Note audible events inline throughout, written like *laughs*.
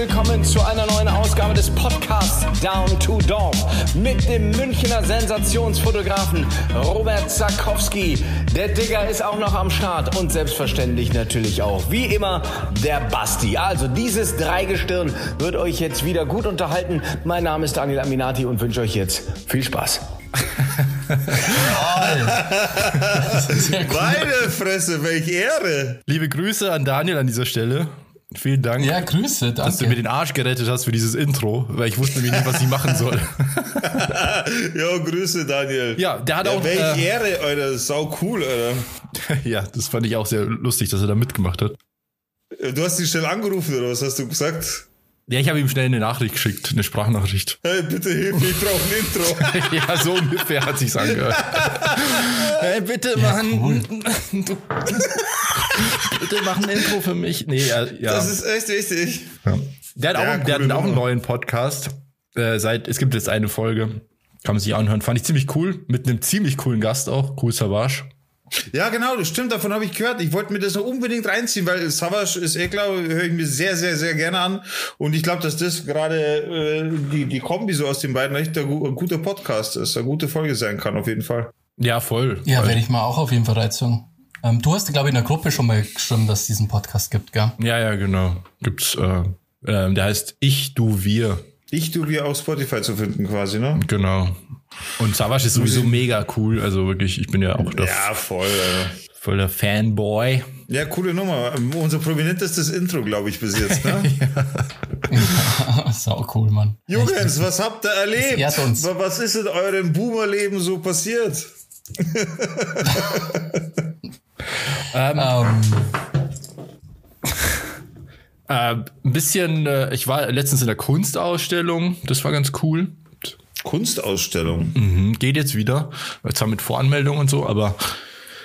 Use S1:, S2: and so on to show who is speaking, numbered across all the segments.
S1: willkommen zu einer neuen Ausgabe des Podcasts Down to Dorf mit dem Münchner Sensationsfotografen Robert Zakowski. Der Digger ist auch noch am Start und selbstverständlich natürlich auch, wie immer, der Basti. Also dieses Dreigestirn wird euch jetzt wieder gut unterhalten. Mein Name ist Daniel Aminati und wünsche euch jetzt viel Spaß. *laughs*
S2: Meine Fresse, welche Ehre.
S3: Liebe Grüße an Daniel an dieser Stelle. Vielen Dank.
S4: Ja, Grüße, danke.
S3: Dass du mir den Arsch gerettet hast für dieses Intro, weil ich wusste nämlich nicht, was ich machen soll. *laughs*
S2: ja, Grüße, Daniel.
S3: Ja, der hat
S2: ja,
S3: auch.
S2: Welche äh, Ehre, Alter. Sau cool, Alter. *laughs*
S3: ja, das fand ich auch sehr lustig, dass er da mitgemacht hat.
S2: Du hast ihn schnell angerufen, oder was hast du gesagt?
S3: Ja, ich habe ihm schnell eine Nachricht geschickt, eine Sprachnachricht. *laughs*
S2: Hey, bitte hilf mir, ich brauche ein
S3: Intro. *laughs* ja, so ungefähr hat sich's angehört. *laughs* hey, bitte ja, Mann. Cool. bitte mach ein Intro für mich. Nee, ja.
S2: Das ist echt wichtig.
S3: Ja. Der hat ja, auch, der hat auch einen neuen Podcast. Äh, seit, es gibt jetzt eine Folge. Kann man sich anhören. Fand ich ziemlich cool. Mit einem ziemlich coolen Gast auch. Cool Savage.
S2: Ja, genau, das stimmt, davon habe ich gehört. Ich wollte mir das noch unbedingt reinziehen, weil Savage ist eh klar, höre ich mir sehr, sehr, sehr gerne an. Und ich glaube, dass das gerade äh, die, die Kombi so aus den beiden echt ein, ein guter Podcast ist, eine gute Folge sein kann, auf jeden Fall.
S3: Ja, voll.
S4: Ja, werde ich mal auch auf jeden Fall reizen. Ähm, du hast, glaube ich, in der Gruppe schon mal geschrieben, dass es diesen Podcast gibt, gell?
S3: Ja, ja, genau. Gibt's, äh, äh, der heißt Ich, Du, Wir.
S2: Ich, Du, Wir auf Spotify zu finden quasi, ne?
S3: Genau. Und Savage ist sowieso mega cool. Also wirklich, ich bin ja auch
S2: der ja, voll, äh.
S3: voll der Fanboy.
S2: Ja, coole Nummer. Unser prominentestes Intro, glaube ich, bis jetzt, ne? *laughs*
S4: ja. *laughs* Sau cool, Mann.
S2: Jungs, was habt ihr erlebt? Uns. Was ist in eurem Boomerleben so passiert? *laughs*
S3: ähm, um. Äh, ein bisschen, äh, ich war letztens in der Kunstausstellung, das war ganz cool.
S2: Kunstausstellung.
S3: Mhm, geht jetzt wieder. Zwar mit Voranmeldung und so, aber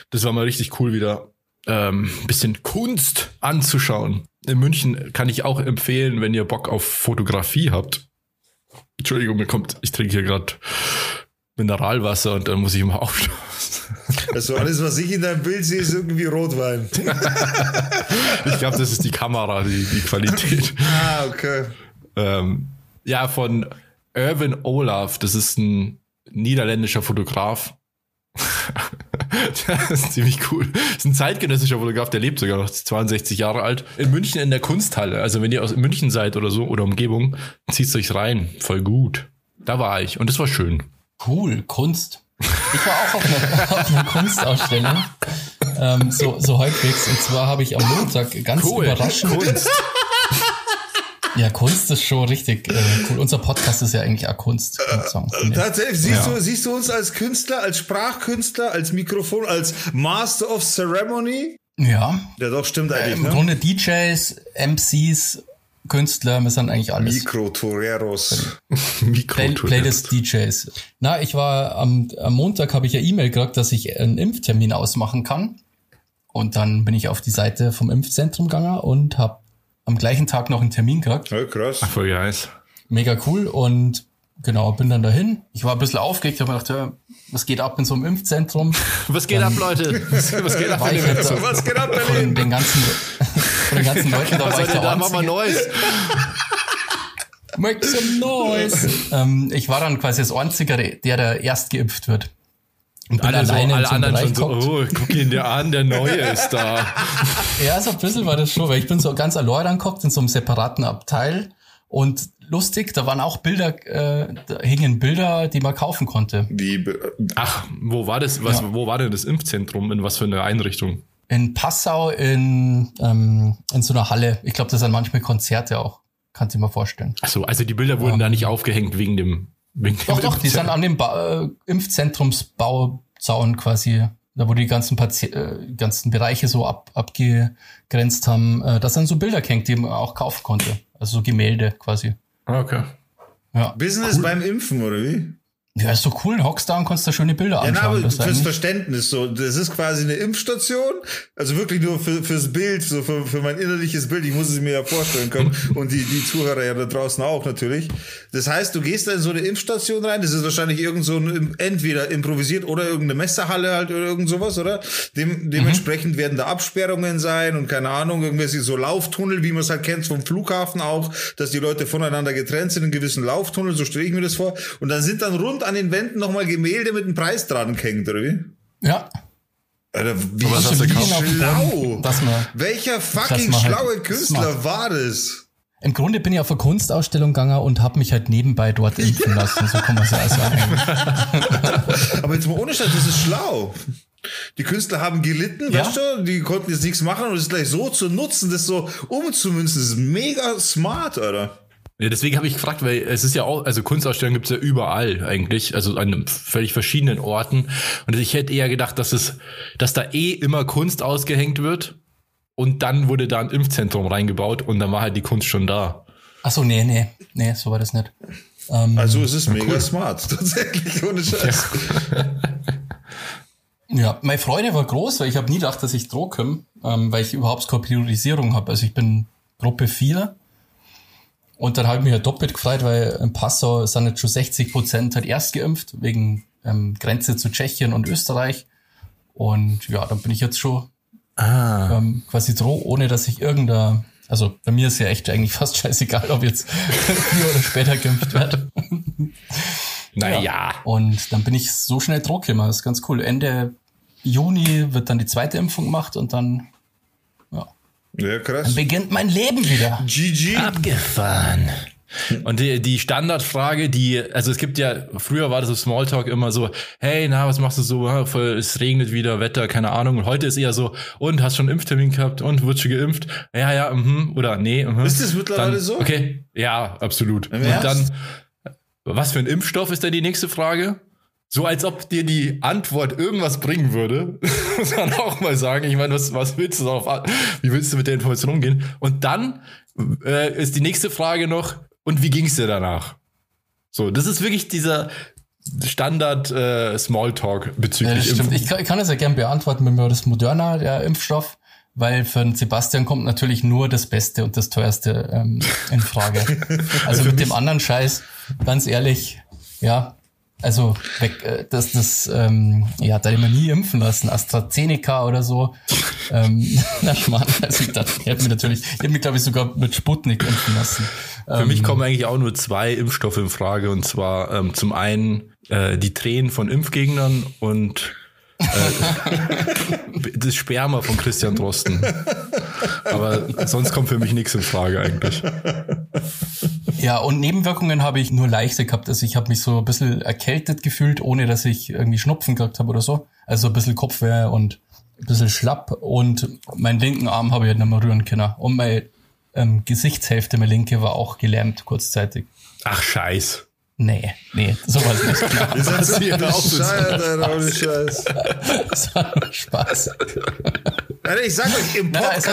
S3: das war mal richtig cool wieder. Ähm, bisschen Kunst anzuschauen. In München kann ich auch empfehlen, wenn ihr Bock auf Fotografie habt. Entschuldigung, mir kommt, ich trinke hier gerade Mineralwasser und dann muss ich immer *laughs* aufschauen.
S2: Also alles, was ich in deinem Bild sehe, ist irgendwie Rotwein. *laughs*
S3: ich glaube, das ist die Kamera, die, die Qualität.
S2: ah, okay.
S3: Ähm, ja, von Irvin Olaf, das ist ein niederländischer Fotograf. *laughs* das ist ziemlich cool. Das ist ein zeitgenössischer Fotograf, der lebt sogar noch 62 Jahre alt. In München in der Kunsthalle. Also wenn ihr aus München seid oder so oder Umgebung, zieht euch rein. Voll gut. Da war ich und das war schön.
S4: Cool, Kunst. Ich war auch auf einer, *laughs* auf einer Kunstausstellung. Ähm, so, so halbwegs. Und zwar habe ich am Montag ganz cool. überraschend. Kunst. Ja, Kunst ist schon richtig äh, cool. Unser Podcast ist ja eigentlich auch Kunst.
S2: Äh, tatsächlich, siehst, ja. du, siehst du uns als Künstler, als Sprachkünstler, als Mikrofon, als Master of Ceremony?
S4: Ja.
S2: Ja, doch, stimmt eigentlich. Äh,
S4: Im ne? Grunde DJs, MCs, Künstler, wir sind eigentlich alles.
S2: Mikrotoreros. *laughs*
S4: Play, Playlist DJs. Na, ich war am, am Montag habe ich ja E-Mail gekriegt, dass ich einen Impftermin ausmachen kann. Und dann bin ich auf die Seite vom Impfzentrum gegangen und habe am gleichen Tag noch einen Termin gekriegt.
S2: Oh, krass.
S3: Ach, voll nice.
S4: Mega cool und genau, bin dann dahin. Ich war ein bisschen aufgeregt, habe mir gedacht, ja, was geht ab in so einem Impfzentrum?
S3: Was geht dann, ab, Leute? Was, was geht ab dem
S2: Impfzentrum? *laughs* Was geht ab,
S4: Berlin? Von den ganzen, *laughs* von den ganzen Leuten, da war ich der
S3: da Mach mal Neues. *laughs*
S4: Make some noise. ähm, ich war dann quasi das Einzige, der, der erst geimpft wird.
S3: Und alle, so, alle anderen schon so, oh, guck ihn dir an, der Neue ist da. *laughs*
S4: ja, so ein bisschen war das schon, weil ich bin so ganz allein angeguckt in so einem separaten Abteil und lustig, da waren auch Bilder, äh, da hingen Bilder, die man kaufen konnte.
S2: Wie?
S3: Ach, wo war das, was, ja. wo war denn das Impfzentrum, in was für eine Einrichtung?
S4: In Passau in, ähm, in so einer Halle. Ich glaube, das sind manchmal Konzerte auch. Kannst du dir mal vorstellen.
S3: Ach so, also die Bilder wurden um, da nicht aufgehängt wegen dem Wegen
S4: doch, doch, die sind an dem ba äh, Impfzentrumsbauzaun quasi, da wo die ganzen, Pati äh, ganzen Bereiche so ab abgegrenzt haben. Äh, das sind so Bilder gehängt, die man auch kaufen konnte. Also so Gemälde quasi.
S3: Ah, okay.
S2: Ja. Business cool. beim Impfen, oder wie?
S4: Ja, ist so cool. Hockst da und kannst da schöne Bilder anschauen. Ja, na, aber
S2: das fürs Verständnis so. Das ist quasi eine Impfstation. Also wirklich nur für, fürs Bild, so für, für mein innerliches Bild. Ich muss es mir ja vorstellen können. *laughs* und die, die Zuhörer ja da draußen auch natürlich. Das heißt, du gehst da in so eine Impfstation rein. Das ist wahrscheinlich irgend so ein, entweder improvisiert oder irgendeine Messerhalle halt oder irgend sowas, oder? Dem, dementsprechend mhm. werden da Absperrungen sein und keine Ahnung, irgendwelche so Lauftunnel, wie man es halt kennt vom Flughafen auch, dass die Leute voneinander getrennt sind in gewissen Lauftunnel. So stelle ich mir das vor. Und dann sind dann rund an den Wänden nochmal Gemälde mit einem Preis dran gehängt, oder wie?
S4: Ja.
S2: Alter, wie hast du schlau?
S4: Das mal,
S2: Welcher fucking halt schlaue halt Künstler war das?
S4: Im Grunde bin ich auf eine Kunstausstellung gegangen und habe mich halt nebenbei dort impfen ja. lassen. So kann man es ja
S2: sagen. *laughs* Aber jetzt mal ohne Scheiß, das ist schlau. Die Künstler haben gelitten, ja. weißt du? Die konnten jetzt nichts machen und es gleich so zu nutzen, das so umzumünzen, das ist mega smart, oder?
S3: Ja, deswegen habe ich gefragt, weil es ist ja auch, also Kunstausstellungen gibt's ja überall eigentlich, also an völlig verschiedenen Orten. Und ich hätte eher gedacht, dass es, dass da eh immer Kunst ausgehängt wird und dann wurde da ein Impfzentrum reingebaut und dann war halt die Kunst schon da.
S4: Ach so, nee, nee, nee, so war das nicht.
S2: Ähm, also es ist mega cool. smart, *laughs* tatsächlich, ohne Scheiß.
S4: Ja. ja, meine Freude war groß, weil ich habe nie gedacht, dass ich Droh komme, ähm, weil ich überhaupt keine Priorisierung habe. Also ich bin Gruppe 4 und dann habe ich mich ja doppelt gefreut, weil in Passau sind jetzt schon 60 Prozent halt erst geimpft, wegen ähm, Grenze zu Tschechien und Österreich. Und ja, dann bin ich jetzt schon ah. ähm, quasi droh, ohne dass ich irgendeiner, also bei mir ist ja echt eigentlich fast *laughs* scheißegal, ob jetzt früher *laughs* oder später geimpft wird. *laughs*
S3: naja. Ja.
S4: Und dann bin ich so schnell droh gekommen, das ist ganz cool. Ende Juni wird dann die zweite Impfung gemacht und dann
S2: ja, krass.
S4: Dann beginnt mein Leben wieder.
S2: GG.
S3: Abgefahren. Und die, die Standardfrage, die, also es gibt ja, früher war das so Smalltalk immer so, hey, na, was machst du so? Es regnet wieder, Wetter, keine Ahnung. Und heute ist eher so, und hast schon einen Impftermin gehabt und wird schon geimpft? Ja, ja, mhm, oder nee. Mhm.
S2: Ist das mittlerweile
S3: dann,
S2: so?
S3: Okay, ja, absolut. und dann, was für ein Impfstoff ist da die nächste Frage? So als ob dir die Antwort irgendwas bringen würde, *laughs* muss man auch mal sagen. Ich meine, was, was willst du darauf, wie willst du mit der Information umgehen? Und dann äh, ist die nächste Frage noch, und wie ging es dir danach? So, das ist wirklich dieser Standard äh, Smalltalk bezüglich
S4: ja, ich, kann, ich kann das ja gern beantworten mit mir das Moderna, der Impfstoff, weil für den Sebastian kommt natürlich nur das Beste und das teuerste ähm, in Frage. *laughs* Also mit dem anderen Scheiß, ganz ehrlich, ja, also weg, äh, dass das, ähm, ja, da immer nie impfen lassen, AstraZeneca oder so. ähm, *laughs* Mann, also ich dachte, ich hätte mich natürlich, ich hätte mich glaube ich sogar mit Sputnik impfen lassen.
S3: Für ähm, mich kommen eigentlich auch nur zwei Impfstoffe in Frage und zwar ähm, zum einen äh, die Tränen von Impfgegnern und äh, *laughs* das Sperma von Christian Drosten. Aber sonst kommt für mich nichts in Frage eigentlich.
S4: Ja, und Nebenwirkungen habe ich nur leichte gehabt. Also ich habe mich so ein bisschen erkältet gefühlt, ohne dass ich irgendwie Schnupfen gehabt habe oder so. Also ein bisschen Kopfweh und ein bisschen schlapp. Und meinen linken Arm habe ich halt nicht mehr rühren können. Und meine ähm, Gesichtshälfte, meine linke, war auch gelähmt kurzzeitig.
S3: Ach, scheiß.
S4: Nee, nee, sowas nicht. *laughs* Klar.
S2: Auch Scheiße, ohne Scheiß.
S4: Das war nur Spaß.
S2: Alter, ich sag euch, im Podcast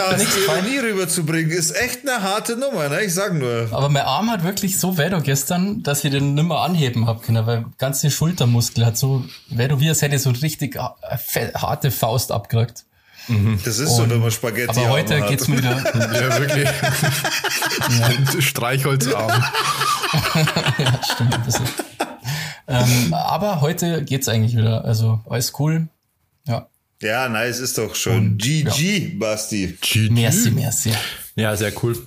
S2: Ironie rüberzubringen, ist echt eine harte Nummer, ne? Ich sag nur.
S4: Aber mein Arm hat wirklich so weh gestern, dass ich den nimmer anheben hab können, weil ganze Schultermuskel hat so weh wie als hätte so richtig harte Faust abgekriegt.
S2: Mhm. Das ist und, so, wenn man Spaghetti
S4: Aber heute
S2: hat.
S4: geht's mir wieder. *laughs*
S3: ja, wirklich. ja. Streichholzarm. *laughs*
S4: ja, stimmt. Das ist, ähm, aber heute geht's eigentlich wieder. Also alles cool. Ja.
S2: Ja, nice, ist doch schon. Und, GG, ja. Basti.
S4: GG. Merci, merci.
S3: Ja, sehr cool.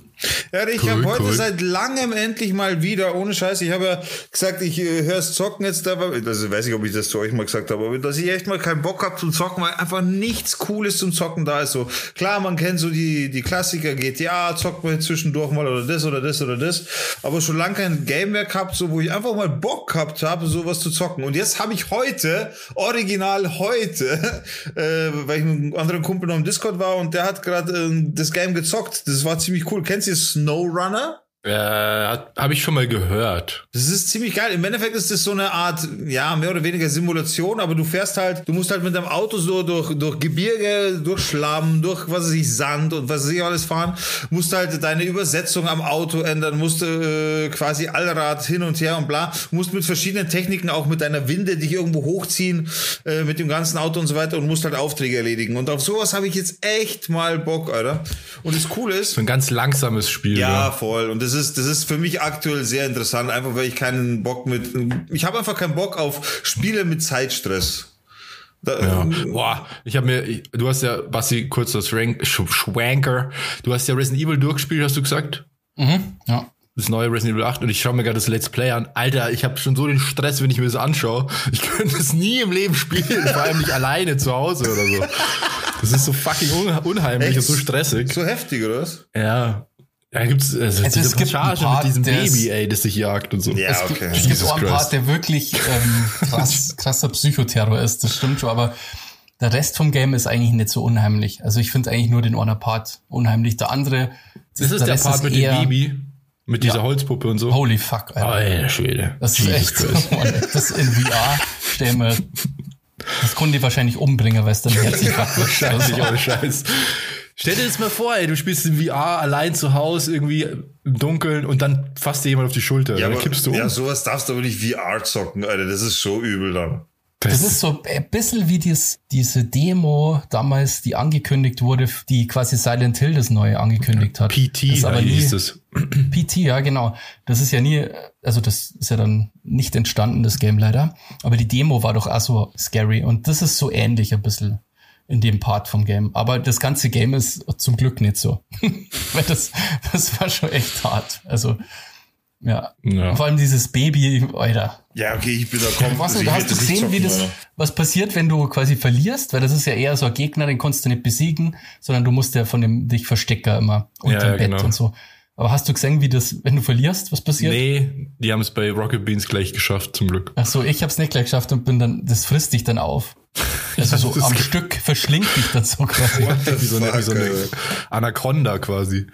S2: Ja, ich cool, habe heute cool. seit langem endlich mal wieder, ohne Scheiß, ich habe ja gesagt, ich äh, hör's zocken jetzt da, also weiß ich, ob ich das zu euch mal gesagt habe, aber dass ich echt mal keinen Bock habe zum Zocken, weil einfach nichts Cooles zum Zocken da ist. So klar, man kennt so die die Klassiker, GTA, zockt man zwischendurch mal oder das oder das oder das, aber schon lange kein Game mehr gehabt, so wo ich einfach mal Bock gehabt habe, sowas zu zocken. Und jetzt habe ich heute, original heute, *laughs* äh, weil ich mit einem anderen Kumpel noch im Discord war und der hat gerade äh, das Game gezockt. Das war ziemlich cool. Kennst du SnowRunner?
S3: Äh, habe ich schon mal gehört.
S2: Das ist ziemlich geil. Im Endeffekt ist das so eine Art, ja, mehr oder weniger Simulation, aber du fährst halt, du musst halt mit deinem Auto so durch, durch Gebirge, durch Schlamm, durch, was weiß ich, Sand und was weiß ich alles fahren, musst halt deine Übersetzung am Auto ändern, musst äh, quasi Allrad hin und her und bla, musst mit verschiedenen Techniken auch mit deiner Winde dich irgendwo hochziehen, äh, mit dem ganzen Auto und so weiter und musst halt Aufträge erledigen. Und auf sowas habe ich jetzt echt mal Bock, Alter. Und das Coole ist.
S3: So ein ganz langsames Spiel.
S2: Ja, ja. voll. Und das ist, das ist für mich aktuell sehr interessant, einfach weil ich keinen Bock mit, ich habe einfach keinen Bock auf Spiele mit Zeitstress.
S3: Da, ja. Ähm, Boah, ich habe mir, ich, du hast ja, Basti, kurz das Rank, Schwanker, du hast ja Resident Evil durchgespielt, hast du gesagt?
S4: Mhm, ja.
S3: Das neue Resident Evil 8 und ich schaue mir gerade das Let's Play an. Alter, ich habe schon so den Stress, wenn ich mir das anschaue. Ich *laughs* könnte es nie im Leben spielen, vor allem nicht alleine zu Hause oder so. Das ist so fucking unheimlich Echt? und so stressig.
S2: So heftig, oder was?
S3: Ja. Ja, gibt's also, also diese es Passage Part, mit diesem Baby, ey, das sich jagt und so.
S4: Ja, es okay. Gibt, es gibt auch einen Part, der wirklich ähm, *laughs* krass, krasser Psychoterror ist, das stimmt schon, aber der Rest vom Game ist eigentlich nicht so unheimlich. Also ich finde eigentlich nur den einer Part unheimlich. Der andere.
S3: Das ist der, der Part mit dem Baby. Mit dieser ja. Holzpuppe und so.
S4: Holy fuck,
S3: Alter. Alter Schwede.
S4: Das Jesus ist echt so, Das in VR stell mir, *laughs* das konnte die wahrscheinlich umbringen, weil es dann *laughs* herzlich
S3: Wahrscheinlich, ohne Scheiß. Stell dir das mal vor, ey, du spielst in VR allein zu Hause irgendwie im Dunkeln und dann fasst dir jemand auf die Schulter.
S2: Ja, aber, kippst du um. Ja, sowas darfst du aber nicht VR zocken, Alter. Das ist so übel dann.
S4: Das, das ist so ein bisschen wie dies, diese Demo damals, die angekündigt wurde, die quasi Silent Hill das neue angekündigt hat.
S3: PT,
S4: das
S3: aber nie, hieß das.
S4: PT, *clears throat* ja, genau. Das ist ja nie, also das ist ja dann nicht entstanden, das Game leider. Aber die Demo war doch auch so scary. Und das ist so ähnlich ein bisschen in dem Part vom Game. Aber das ganze Game ist zum Glück nicht so. *laughs* Weil das, das war schon echt hart. Also, ja. ja. Vor allem dieses Baby, Alter.
S2: Ja, okay, ich bin da komplett.
S4: Was, du hast du gesehen, wie das, was passiert, wenn du quasi verlierst? Weil das ist ja eher so ein Gegner, den konntest du nicht besiegen, sondern du musst ja von dem dich verstecken immer unter ja, dem Bett genau. und so. Aber hast du gesehen, wie das, wenn du verlierst, was passiert?
S3: Nee, die haben es bei Rocket Beans gleich geschafft, zum Glück.
S4: Ach so, ich hab's nicht gleich geschafft und bin dann, das frisst dich dann auf. Also so *laughs* am Stück verschlingt dich das so quasi.
S3: wie, so eine, wie so eine Anaconda quasi.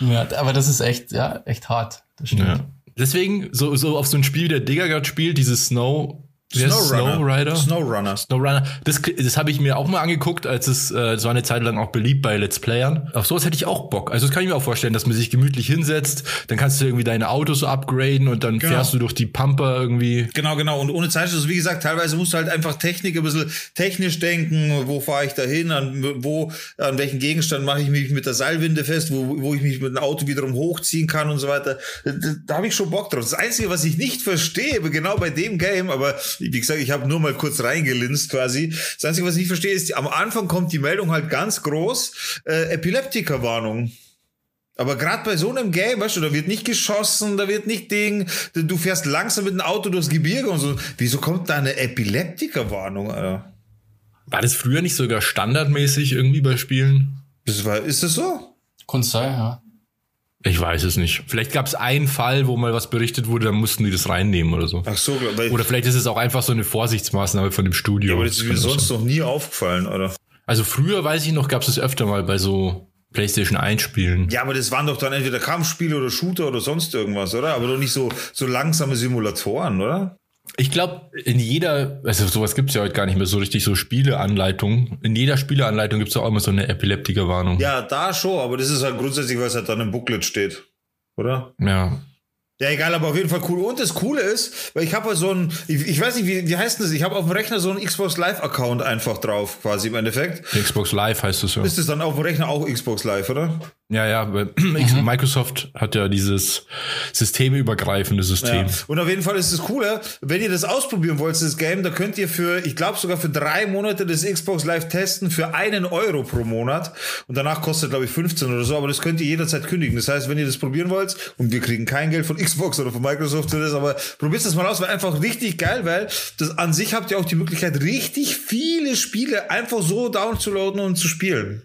S4: Ja, aber das ist echt, ja, echt hart. Das stimmt. Ja.
S3: Deswegen, so, so auf so ein Spiel, der Digger gerade spielt, dieses Snow,
S2: Snowrunner.
S3: Snowrunner. Snowrunner. Das, das habe ich mir auch mal angeguckt, als es äh, so eine Zeit lang auch beliebt bei Let's Playern. Auf sowas hätte ich auch Bock. Also das kann ich mir auch vorstellen, dass man sich gemütlich hinsetzt, dann kannst du irgendwie deine Autos upgraden und dann genau. fährst du durch die Pampa irgendwie.
S2: Genau, genau. Und ohne Zeit, also wie gesagt, teilweise musst du halt einfach Technik ein bisschen technisch denken, wo fahre ich da hin, an wo, an welchen Gegenstand mache ich mich mit der Seilwinde fest, wo, wo ich mich mit dem Auto wiederum hochziehen kann und so weiter. Da, da habe ich schon Bock drauf. Das Einzige, was ich nicht verstehe, genau bei dem Game, aber wie gesagt, ich habe nur mal kurz reingelinst quasi. Das Einzige, was ich nicht verstehe, ist, am Anfang kommt die Meldung halt ganz groß, äh, Epileptikerwarnung. Aber gerade bei so einem Game, weißt du, da wird nicht geschossen, da wird nicht Ding, du fährst langsam mit dem Auto durchs Gebirge und so. Wieso kommt da eine Epileptikerwarnung, Alter?
S3: War das früher nicht sogar standardmäßig irgendwie bei Spielen?
S2: Das war, ist das so?
S4: Kann sein, ja.
S3: Ich weiß es nicht. Vielleicht gab es einen Fall, wo mal was berichtet wurde, dann mussten die das reinnehmen oder so.
S2: Ach so, weil
S3: Oder vielleicht ist es auch einfach so eine Vorsichtsmaßnahme von dem Studio. Ja,
S2: aber das ist mir sonst noch nie aufgefallen, oder?
S3: Also früher, weiß ich noch, gab es das öfter mal bei so PlayStation 1 Spielen.
S2: Ja, aber das waren doch dann entweder Kampfspiele oder Shooter oder sonst irgendwas, oder? Aber doch nicht so, so langsame Simulatoren, oder?
S3: Ich glaube, in jeder, also sowas gibt's ja heute gar nicht mehr so richtig, so Spieleanleitung. In jeder Spieleanleitung gibt's auch immer so eine Epileptikerwarnung.
S2: Ja, da schon, aber das ist halt grundsätzlich, es halt dann im Booklet steht. Oder?
S3: Ja.
S2: Ja, egal, aber auf jeden Fall cool. Und das Coole ist, weil ich habe halt so ein, ich, ich, weiß nicht, wie, wie heißt das? Ich habe auf dem Rechner so einen Xbox Live-Account einfach drauf, quasi im Endeffekt.
S3: Xbox Live heißt das
S2: ja. Ist es dann auf dem Rechner auch Xbox Live, oder?
S3: Ja, ja, *clears throat* mhm. Microsoft hat ja dieses systemübergreifende System. Ja.
S2: Und auf jeden Fall ist es cooler, wenn ihr das ausprobieren wollt, das Game, da könnt ihr für, ich glaube sogar für drei Monate das Xbox Live testen für einen Euro pro Monat. Und danach kostet, glaube ich, 15 oder so, aber das könnt ihr jederzeit kündigen. Das heißt, wenn ihr das probieren wollt, und wir kriegen kein Geld von *laughs* Xbox oder von Microsoft für das, aber probiert das mal aus, weil einfach richtig geil, weil das an sich habt ihr auch die Möglichkeit, richtig viele Spiele einfach so downzuladen und zu spielen.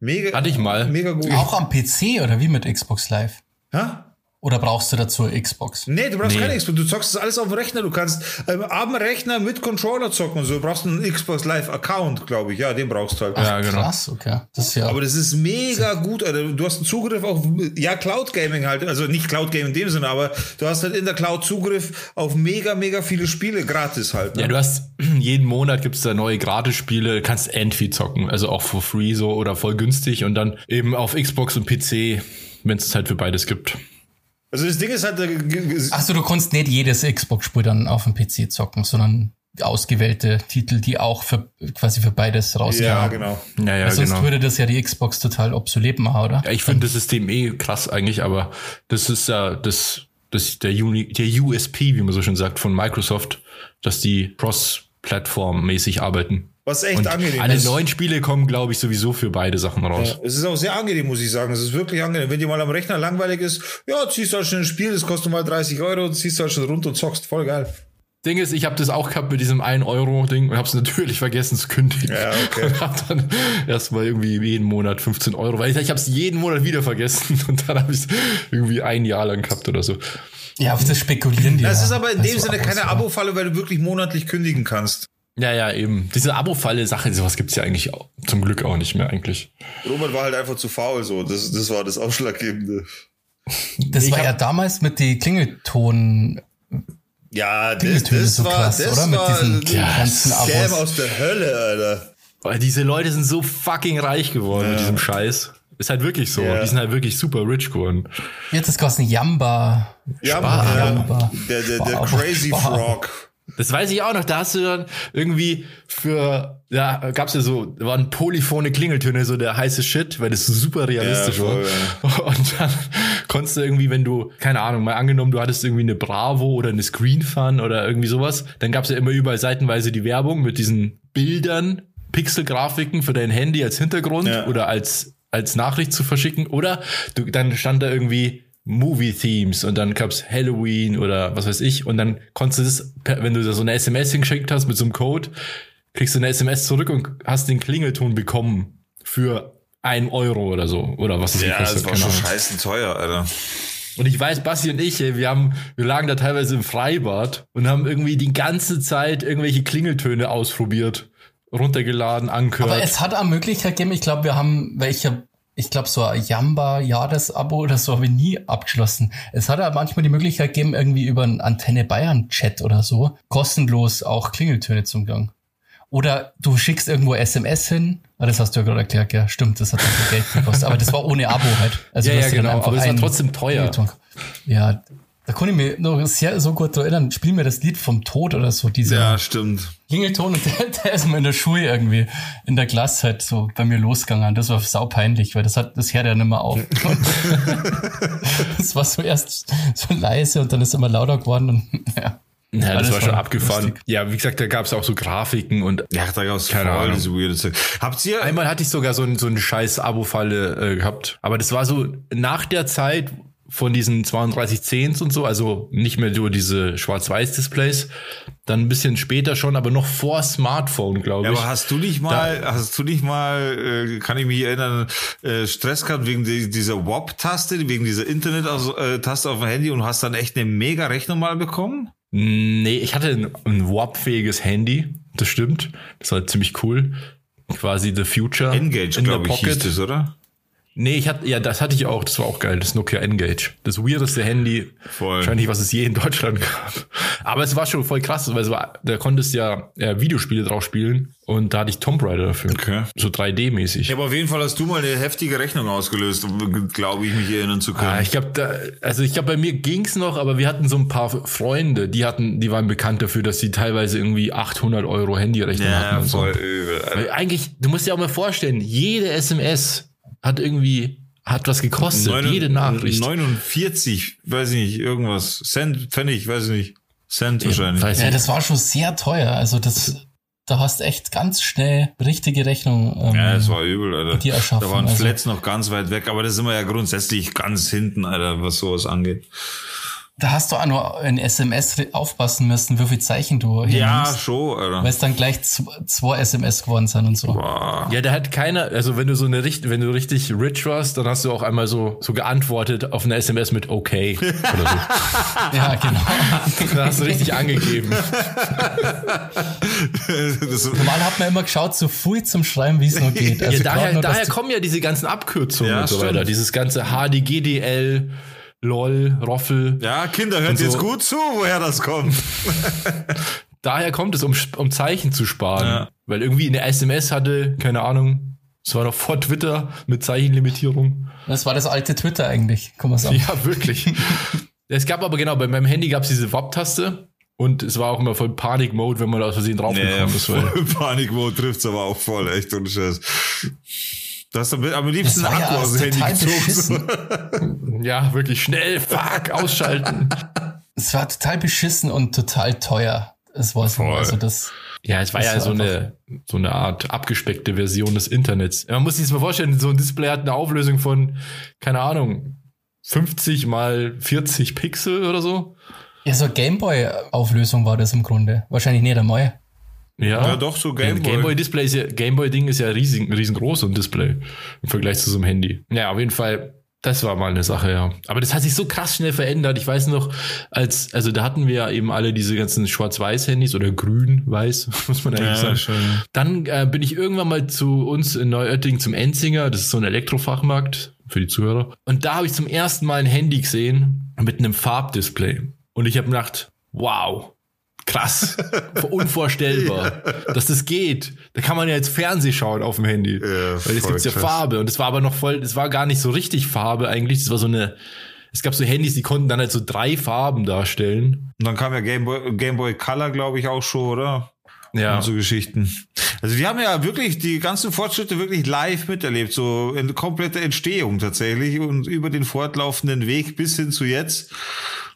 S2: Mega.
S3: Hatte ich mal.
S2: Mega gut.
S4: Auch am PC oder wie mit Xbox Live?
S2: Ha?
S4: Oder brauchst du dazu Xbox?
S2: Nee, du brauchst nee. keine Xbox. Du zockst das alles auf dem Rechner. Du kannst ähm, am Rechner mit Controller zocken und so. Du brauchst einen Xbox Live Account, glaube ich. Ja, den brauchst du halt.
S4: Ach, ja, genau. Krass, okay.
S2: Das ist ja Aber das ist mega gut, Alter. Du hast einen Zugriff auf, ja, Cloud Gaming halt. Also nicht Cloud Gaming in dem Sinne, aber du hast halt in der Cloud Zugriff auf mega, mega viele Spiele gratis halt.
S3: Ne? Ja, du hast *clears throat* jeden Monat gibt's da neue Gratis-Spiele. Kannst Envy zocken. Also auch for free so oder voll günstig und dann eben auf Xbox und PC, wenn es halt für beides gibt.
S2: Also das Ding ist halt.
S4: Achso, du kannst nicht jedes Xbox-Spiel dann auf dem PC zocken, sondern ausgewählte Titel, die auch für quasi für beides rauskommen.
S2: Ja, genau.
S3: Ja, ja,
S4: sonst
S3: genau.
S4: würde das ja die Xbox total obsolet machen, oder?
S3: Ja, ich finde das System eh krass eigentlich, aber das ist ja das, das der, Uni, der USP, wie man so schön sagt, von Microsoft, dass die Cross-Plattform-mäßig arbeiten.
S2: Was echt
S3: und
S2: angenehm
S3: alle ist. Alle neuen Spiele kommen, glaube ich, sowieso für beide Sachen raus.
S2: Ja, es ist auch sehr angenehm, muss ich sagen. Es ist wirklich angenehm. Wenn dir mal am Rechner langweilig ist, ja, ziehst du halt schon ein Spiel, das kostet mal 30 Euro, ziehst du halt schon runter und zockst. Voll geil.
S3: Ding ist, ich habe das auch gehabt mit diesem 1-Euro-Ding und habe es natürlich vergessen zu kündigen.
S2: Ja, okay. *laughs* Und
S3: hab dann erstmal irgendwie jeden Monat 15 Euro, weil ich, ich habe es jeden Monat wieder vergessen *laughs* und dann habe ich es irgendwie ein Jahr lang gehabt oder so.
S4: Ja, auf das spekulieren die.
S2: Das ist aber in dem Sinne keine Abo-Falle, weil du wirklich monatlich kündigen kannst.
S3: Ja, ja, eben. Diese Abo-Falle-Sache, sowas gibt's ja eigentlich auch, zum Glück auch nicht mehr eigentlich.
S2: Robert war halt einfach zu faul, so. Das, das war das Ausschlaggebende.
S4: Das ich war ja damals mit die Klingelton.
S2: Ja, das, das so war, krass, das oder? War mit diesen
S3: ja, ganzen
S2: Abos. aus der Hölle, Alter.
S3: Weil diese Leute sind so fucking reich geworden ja. mit diesem Scheiß. Ist halt wirklich so. Ja. Die sind halt wirklich super rich geworden.
S4: Jetzt ist kostet Yamba.
S2: Yamba. Yamba. Der, der, der Crazy Frog.
S3: Das weiß ich auch noch. Da hast du dann irgendwie für, ja, gab's ja so, waren polyphone Klingeltöne, so der heiße Shit, weil das super realistisch ja, voll, war. Ja. *laughs* Und dann konntest du irgendwie, wenn du, keine Ahnung, mal angenommen, du hattest irgendwie eine Bravo oder eine Screen Fun oder irgendwie sowas, dann gab's ja immer überall seitenweise die Werbung mit diesen Bildern, Pixelgrafiken für dein Handy als Hintergrund ja. oder als als Nachricht zu verschicken oder du, dann stand da irgendwie Movie-Themes und dann gab's Halloween oder was weiß ich und dann konntest du das, wenn du da so eine SMS hingeschickt hast mit so einem Code, kriegst du eine SMS zurück und hast den Klingelton bekommen für ein Euro oder so oder was
S2: ist Ja, das war schon scheißen teuer, Alter.
S3: Und ich weiß, Basti und ich, wir haben, wir lagen da teilweise im Freibad und haben irgendwie die ganze Zeit irgendwelche Klingeltöne ausprobiert, runtergeladen, angehört.
S4: Aber es hat eine Möglichkeit gegeben, ich glaube, wir haben welche ich glaube, so ein Jamba-Jahresabo oder so habe ich nie abgeschlossen. Es hat ja manchmal die Möglichkeit gegeben, irgendwie über einen Antenne Bayern-Chat oder so, kostenlos auch Klingeltöne zum Gang. Oder du schickst irgendwo SMS hin. Ah, das hast du ja gerade erklärt, ja. Stimmt, das hat dann Geld gekostet. Aber das war ohne Abo halt.
S3: Also ja, ja, genau. Aber es war trotzdem teuer.
S4: Ja, da konnte ich mich noch sehr so gut erinnern. Spiel mir das Lied vom Tod oder so. Diese
S2: ja, stimmt.
S4: Klingelton und *laughs* der, der ist mal in der Schule irgendwie in der Klasse halt so bei mir losgegangen. Das war sau peinlich, weil das hat, das hört ja nicht mehr auf. *laughs* das war so erst so leise und dann ist es immer lauter geworden und ja.
S3: Ja, das war schon abgefahren. Lustig. Ja, wie gesagt, da gab es auch so Grafiken und.
S2: Ja, da gab es keine Ahnung. Diese weirde
S3: Habt ihr. Einmal hatte ich sogar so, ein, so eine scheiß Abo-Falle äh, gehabt. Aber das war so nach der Zeit, von diesen 3210s und so, also nicht mehr nur diese Schwarz-Weiß-Displays, dann ein bisschen später schon, aber noch vor Smartphone, glaube ich.
S2: Ja, aber hast du nicht mal, da, hast du nicht mal, äh, kann ich mich erinnern, äh, Stress gehabt wegen die, dieser WAP-Taste, wegen dieser Internet-Taste auf dem Handy und hast dann echt eine mega Rechnung mal bekommen?
S3: Nee, ich hatte ein, ein WAP-fähiges Handy, das stimmt. Das war ziemlich cool. Quasi The Future.
S2: Engage, glaube ich, hieß das, oder?
S3: Nee, ich hatte, ja, das hatte ich auch, das war auch geil, das Nokia Engage. Das weirdeste Handy, voll. wahrscheinlich, was es je in Deutschland gab. Aber es war schon voll krass, weil es war, da konntest ja äh, Videospiele drauf spielen und da hatte ich Tomb Raider dafür. Okay. So 3D-mäßig.
S2: Ja, aber auf jeden Fall hast du mal eine heftige Rechnung ausgelöst, glaube ich, mich erinnern zu können. Ah,
S3: ich glaube, da, also ich glaube, bei mir ging's noch, aber wir hatten so ein paar Freunde, die hatten, die waren bekannt dafür, dass sie teilweise irgendwie 800 Euro Handyrechnung ja, hatten. Ja, voll so. übel. Weil eigentlich, du musst dir auch mal vorstellen, jede SMS hat irgendwie hat was gekostet, 9, jede Nachricht.
S2: 49, weiß ich nicht, irgendwas. Cent, Pfennig, weiß ich nicht. Cent ja, wahrscheinlich.
S4: Ja, das war schon sehr teuer. Also das, da hast echt ganz schnell richtige Rechnung.
S2: Ähm, ja, das war übel, Alter. Die erschaffen. Da waren also, Flats noch ganz weit weg, aber da sind wir ja grundsätzlich ganz hinten, Alter, was sowas angeht.
S4: Da hast du auch nur in SMS aufpassen müssen, wie viel Zeichen du hier
S2: Ja,
S4: nimmst,
S2: schon, Alter.
S4: weil es dann gleich zwei SMS geworden sind und so.
S2: Boah.
S3: Ja, da hat keiner, also wenn du so eine richtig, wenn du richtig rich warst, dann hast du auch einmal so, so geantwortet auf eine SMS mit okay *laughs* oder so.
S4: Ja, genau. *laughs*
S3: Da hast du richtig angegeben.
S2: das,
S4: Normal hat man immer geschaut, so viel zum Schreiben, wie es nur geht. Also
S3: ja, daher,
S4: nur,
S3: daher kommen ja diese ganzen Abkürzungen
S2: Ja,
S3: und so
S2: stimmt.
S3: weiter. Dieses ganze HDGDL, LOL, Roffel.
S2: ja, Kinder, hört
S3: Und so-
S2: jetzt gut zu, woher das kommt. *laughs*
S3: Daher kommt es, um, um Zeichen zu sparen.
S2: Ja.
S3: Weil irgendwie in der SMS hatte, keine Ahnung, es war noch vor Twitter mit Zeichenlimitierung.
S4: Das war das alte Twitter eigentlich, kann man sagen.
S3: Ja, wirklich. *laughs* es gab aber genau, bei meinem Handy gab es diese WAP-Taste und es war auch immer voll Panik-Mode, wenn man da aus Versehen draufgekommen ist. Weil,
S2: voll Panikmode trifft's aber auch voll, echt ohne Scheiß. Du hast am am liebsten
S4: Das war ja
S2: Akku aus dem Handy gezogen. *laughs*
S3: ja, wirklich schnell, fuck, ausschalten. *laughs*
S4: Es war total beschissen und total teuer. Es war so, also das,
S3: Ja, es war ja
S4: war
S3: so eine, so eine Art abgespeckte Version des Internets. Man muss sich das mal vorstellen, so ein Display hat eine Auflösung von, keine Ahnung, 50 mal 40 Pixel oder so.
S4: ja, so Gameboy-Auflösung war das im Grunde. Wahrscheinlich nicht einmal.
S3: Ja,
S2: Ja, doch, so
S3: Gameboy.
S2: Gameboy.
S3: Gameboy Display ist ja, Gameboy Ding ist ja riesig, riesengroß, so ein Display. Im Vergleich zu so einem Handy. Ja, auf jeden Fall, das war mal eine Sache, ja. Aber das hat sich so krass schnell verändert. Ich weiß noch, als, also da hatten wir ja eben alle diese ganzen Schwarz-Weiß-Handys oder grün-weiß, *laughs* muss man eigentlich
S2: Ja,
S3: sagen.
S2: schön.
S3: Dann äh, bin ich irgendwann mal zu uns in Neuötting zum Enzinger. Das ist so ein Elektrofachmarkt für die Zuhörer. Und da habe ich zum ersten Mal ein Handy gesehen mit einem Farbdisplay. Und ich habe gedacht, wow, krass, *laughs* unvorstellbar, dass das geht. Da kann man ja jetzt Fernseh schauen auf dem Handy.
S2: Ja,
S3: weil jetzt gibt's ja
S2: krass.
S3: Farbe. Und es war aber noch voll, es war gar nicht so richtig Farbe eigentlich. Das war so eine, es gab so Handys, die konnten dann halt so drei Farben darstellen.
S2: Und dann kam ja Gameboy, Gameboy Color, glaube ich, auch schon, oder?
S3: Ja.
S2: Und so Geschichten. Also wir haben ja wirklich die ganzen Fortschritte wirklich live miterlebt, so in komplette Entstehung tatsächlich und über den fortlaufenden Weg bis hin zu jetzt.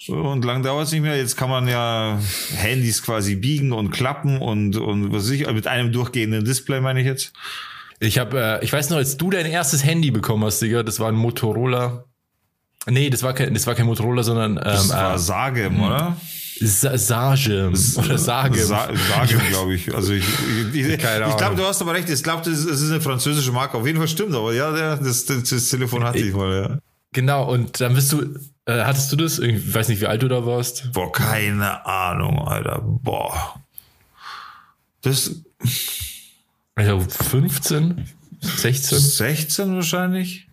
S2: Und lang dauert es nicht mehr. Jetzt kann man ja Handys quasi biegen und klappen und, und was weiß ich, mit einem durchgehenden Display meine ich jetzt.
S3: Ich habe, äh, ich weiß noch, als du dein erstes Handy bekommen hast, Digga, das war ein Motorola. Nee, das war kein, das war kein Motorola, sondern ähm,
S2: Das war
S3: äh,
S2: Sagem, oder?
S3: Sa Sage oder Sage.
S2: Sa Sagem, glaube ich. Also ich, ich, ich, ich glaube, du hast aber recht. Ich glaube, das, ist- eine französische Marke. Auf jeden Fall stimmt, aber ja, das, das, das Telefon hatte ich mal, ja.
S3: Genau, und dann bist du, äh, hattest du das? Ich weiß nicht, wie alt du da warst.
S2: Boah, keine Ahnung, Alter. Boah. Das
S3: Also 15, 16?
S2: 16 wahrscheinlich.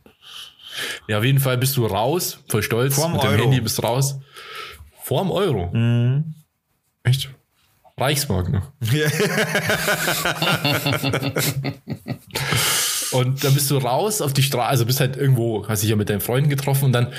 S3: Ja, auf jeden Fall bist du raus, voll stolz.
S2: Vorm
S3: mit dem
S2: Euro.
S3: Handy bist raus. Vorm Euro.
S2: Mhm.
S3: Echt? Reichsmark noch. *laughs* und dann bist du raus auf die Straße, also bist halt irgendwo, hast dich ja mit deinen Freunden getroffen und dann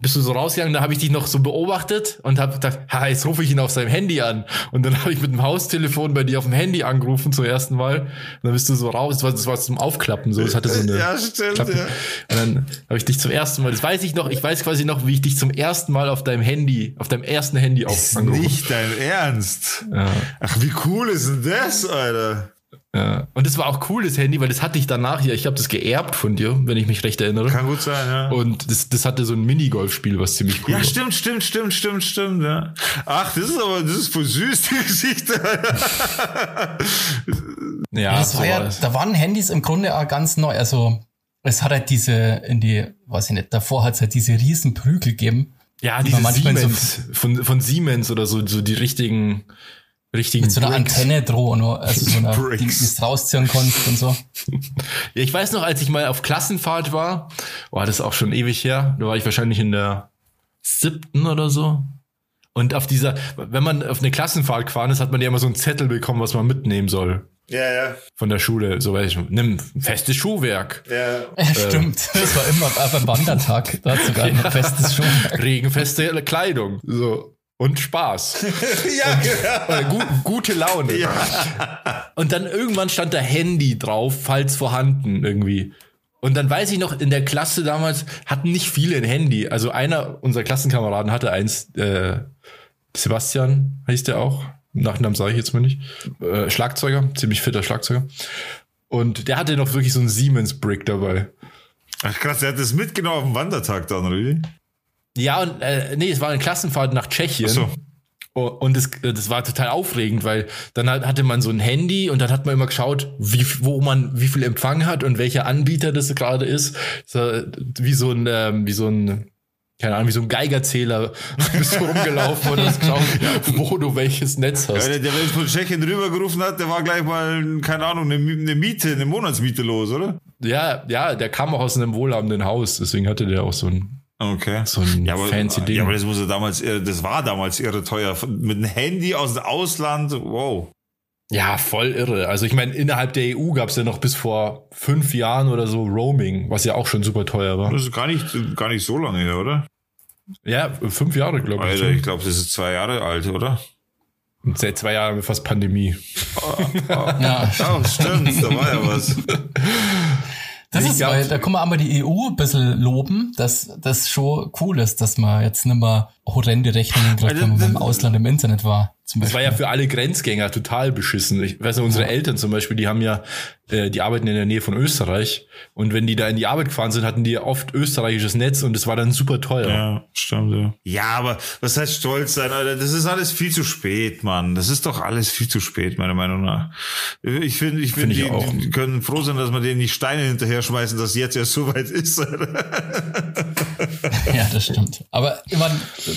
S3: bist du so rausgegangen, da habe ich dich noch so beobachtet und habe gedacht, ha, jetzt rufe ich ihn auf seinem Handy an. Und dann *laughs* habe ich mit dem Haustelefon bei dir auf dem Handy angerufen zum ersten Mal. Und dann bist du so raus, das war, das war zum Aufklappen, so, das hatte so eine
S2: Ja, stimmt,
S3: Klappe.
S2: ja.
S3: Und dann habe ich dich zum ersten Mal, das weiß ich noch, ich weiß quasi noch, wie ich dich zum ersten Mal auf deinem Handy, auf deinem ersten Handy auf
S2: Ist
S3: angerufen
S2: nicht dein Ernst.
S3: ja.
S2: Ach, wie cool ist denn das, Alter?
S3: Ja. Und das war auch cool, das Handy, weil das hatte ich danach hier. Ich habe das geerbt von dir, wenn ich mich recht erinnere.
S2: Kann gut sein, ja.
S3: Und das, das hatte so ein Minigolfspiel, was ziemlich cool
S2: Ja,
S3: war.
S2: stimmt, stimmt, stimmt, stimmt, stimmt, ja. Ach, das ist aber, das ist voll süß, die Geschichte.
S3: Ja, *laughs*
S4: Ja, das
S3: so
S4: war ja,
S3: war
S4: da waren Handys im Grunde auch ganz neu. Also es hat halt diese, in die, weiß ich nicht, davor hat es halt diese riesen Prügel gegeben.
S3: ja
S4: die
S3: diese
S4: manchmal so-
S3: Siemens, von, von Siemens oder so, so die richtigen, richtigen
S4: Mit so einer
S3: Bricks.
S4: Antenne drohen, also so *laughs* einer, die, du rausziehen konntest und so. *laughs*
S3: Ja, ich weiß noch, als ich mal auf Klassenfahrt war, war das ist auch schon ewig her, da war ich wahrscheinlich in der siebten oder so. Und auf dieser, wenn man auf eine Klassenfahrt gefahren ist, hat man ja immer so einen Zettel bekommen, was man mitnehmen soll.
S2: ja, ja,
S3: Von der Schule, so weiß ich, nimm festes Schuhwerk,
S2: ja.
S4: Ja, stimmt. *laughs* Das war immer auch beim Wandertag. Da hat sogar ein festes Schuhwerk.
S3: regenfeste Kleidung, so. Und Spaß. *laughs*
S2: Ja, genau.
S3: Äh, gu gute Laune. Und dann irgendwann stand da Handy drauf, falls vorhanden irgendwie. Und dann weiß ich noch, in der Klasse damals hatten nicht viele ein Handy. Also einer unserer Klassenkameraden hatte eins, äh, Sebastian heißt der auch. Nachnamen sage ich jetzt mal nicht. Äh, Schlagzeuger, ziemlich fitter Schlagzeuger. Und der hatte noch wirklich so einen Siemens-Brick dabei.
S2: Ach krass, der hat das mitgenommen auf dem Wandertag dann, wie?
S3: Ja, und äh, nee, es war eine Klassenfahrt nach Tschechien.
S2: Ach so.
S3: Und das, das war total aufregend, weil dann hat- hatte man so ein Handy und dann hat man immer geschaut, wie, wo man wie viel Empfang hat und welcher Anbieter das gerade ist. So, wie so ein, ähm, wie so ein, keine Ahnung, wie so ein Geigerzähler *laughs* bist du rumgelaufen und hast geschaut, *laughs* wo du welches Netz
S2: Ja,
S3: hast.
S2: der, der uns von Tschechien rübergerufen hat, der war gleich mal, keine Ahnung, eine, eine Miete, eine Monatsmiete los, oder?
S3: Ja, ja, der kam auch aus einem wohlhabenden Haus, deswegen hatte der auch so ein,
S2: Okay.
S3: so ein
S2: Ja aber,
S3: fancy Ding.
S2: ja, aber das muss ja damals, irre- das war damals irre teuer. Mit einem Handy aus dem Ausland, wow.
S3: Ja, voll irre. Also ich meine, innerhalb der EU gab es ja noch bis vor fünf Jahren oder so Roaming, was ja auch schon super teuer war.
S2: Das ist gar nicht, gar nicht so lange her, oder?
S3: Ja, fünf Jahre, glaube ich.
S2: Alter, ich glaube, das ist zwei Jahre alt, oder?
S3: Und Seit zwei Jahren haben wir fast Pandemie.
S4: Ja,
S2: Ja, stimmt, da war ja was. *laughs*
S4: das ist,
S3: glaub-
S4: weil da kann man aber die EU ein bisschen loben, dass das schon cool ist, dass man jetzt nicht mehr horrende Rechnungen kriegt, wenn man im Ausland im Internet war. Zum
S3: Das
S4: Beispiel.
S3: war ja für alle Grenzgänger total beschissen. Ich weiß nicht, unsere Eltern zum Beispiel, die haben ja, äh, die arbeiten in der Nähe von Österreich. Und wenn die da in die Arbeit gefahren sind, hatten die oft österreichisches Netz und es war dann super teuer.
S2: Ja, stimmt, ja. Ja, aber was heißt stolz sein, Alter? Das ist alles viel zu spät, Mann. Das ist doch alles viel zu spät, meiner Meinung nach. Ich finde, ich finde,
S3: Find
S2: die,
S3: auch.
S2: die können froh sein, dass man denen nicht Steine hinterher schmeißen, dass jetzt erst so weit ist. *laughs*
S4: Ja, das stimmt. Aber immer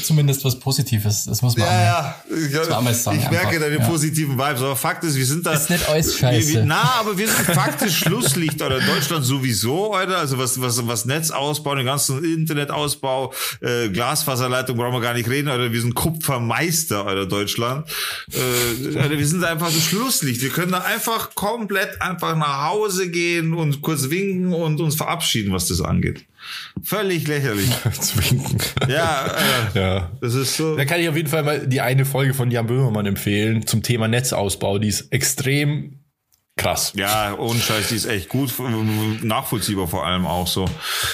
S4: zumindest was Positives. Das muss man.
S2: Ja, ja.
S4: Mal sagen,
S2: ich merke
S4: einfach,
S2: deine
S4: ja.
S2: positiven Vibes. Aber Fakt ist, wir sind da.
S4: Ist nicht alles
S2: Wir, wir,
S4: scheiße.
S2: na, aber wir sind faktisch *laughs* Schlusslicht, oder Deutschland sowieso, Alter. Also was, was, was Netzausbau, den ganzen Internetausbau, äh, Glasfaserleitung brauchen wir gar nicht reden, Alter. Wir sind Kupfermeister, Alter, Deutschland. Äh, Alter, wir sind einfach das Schlusslicht. Wir können da einfach komplett einfach nach Hause gehen und kurz winken und uns verabschieden, was das angeht. Völlig lächerlich. *laughs*
S3: Zwinken.
S2: Ja, Alter. *laughs*
S3: ja.
S2: Das ist so.
S3: Da kann ich auf jeden Fall mal die eine Folge von Jan Böhmermann empfehlen zum Thema Netzausbau. Die ist extrem krass.
S2: Ja, ohne Scheiß, die ist echt gut, nachvollziehbar vor allem auch so.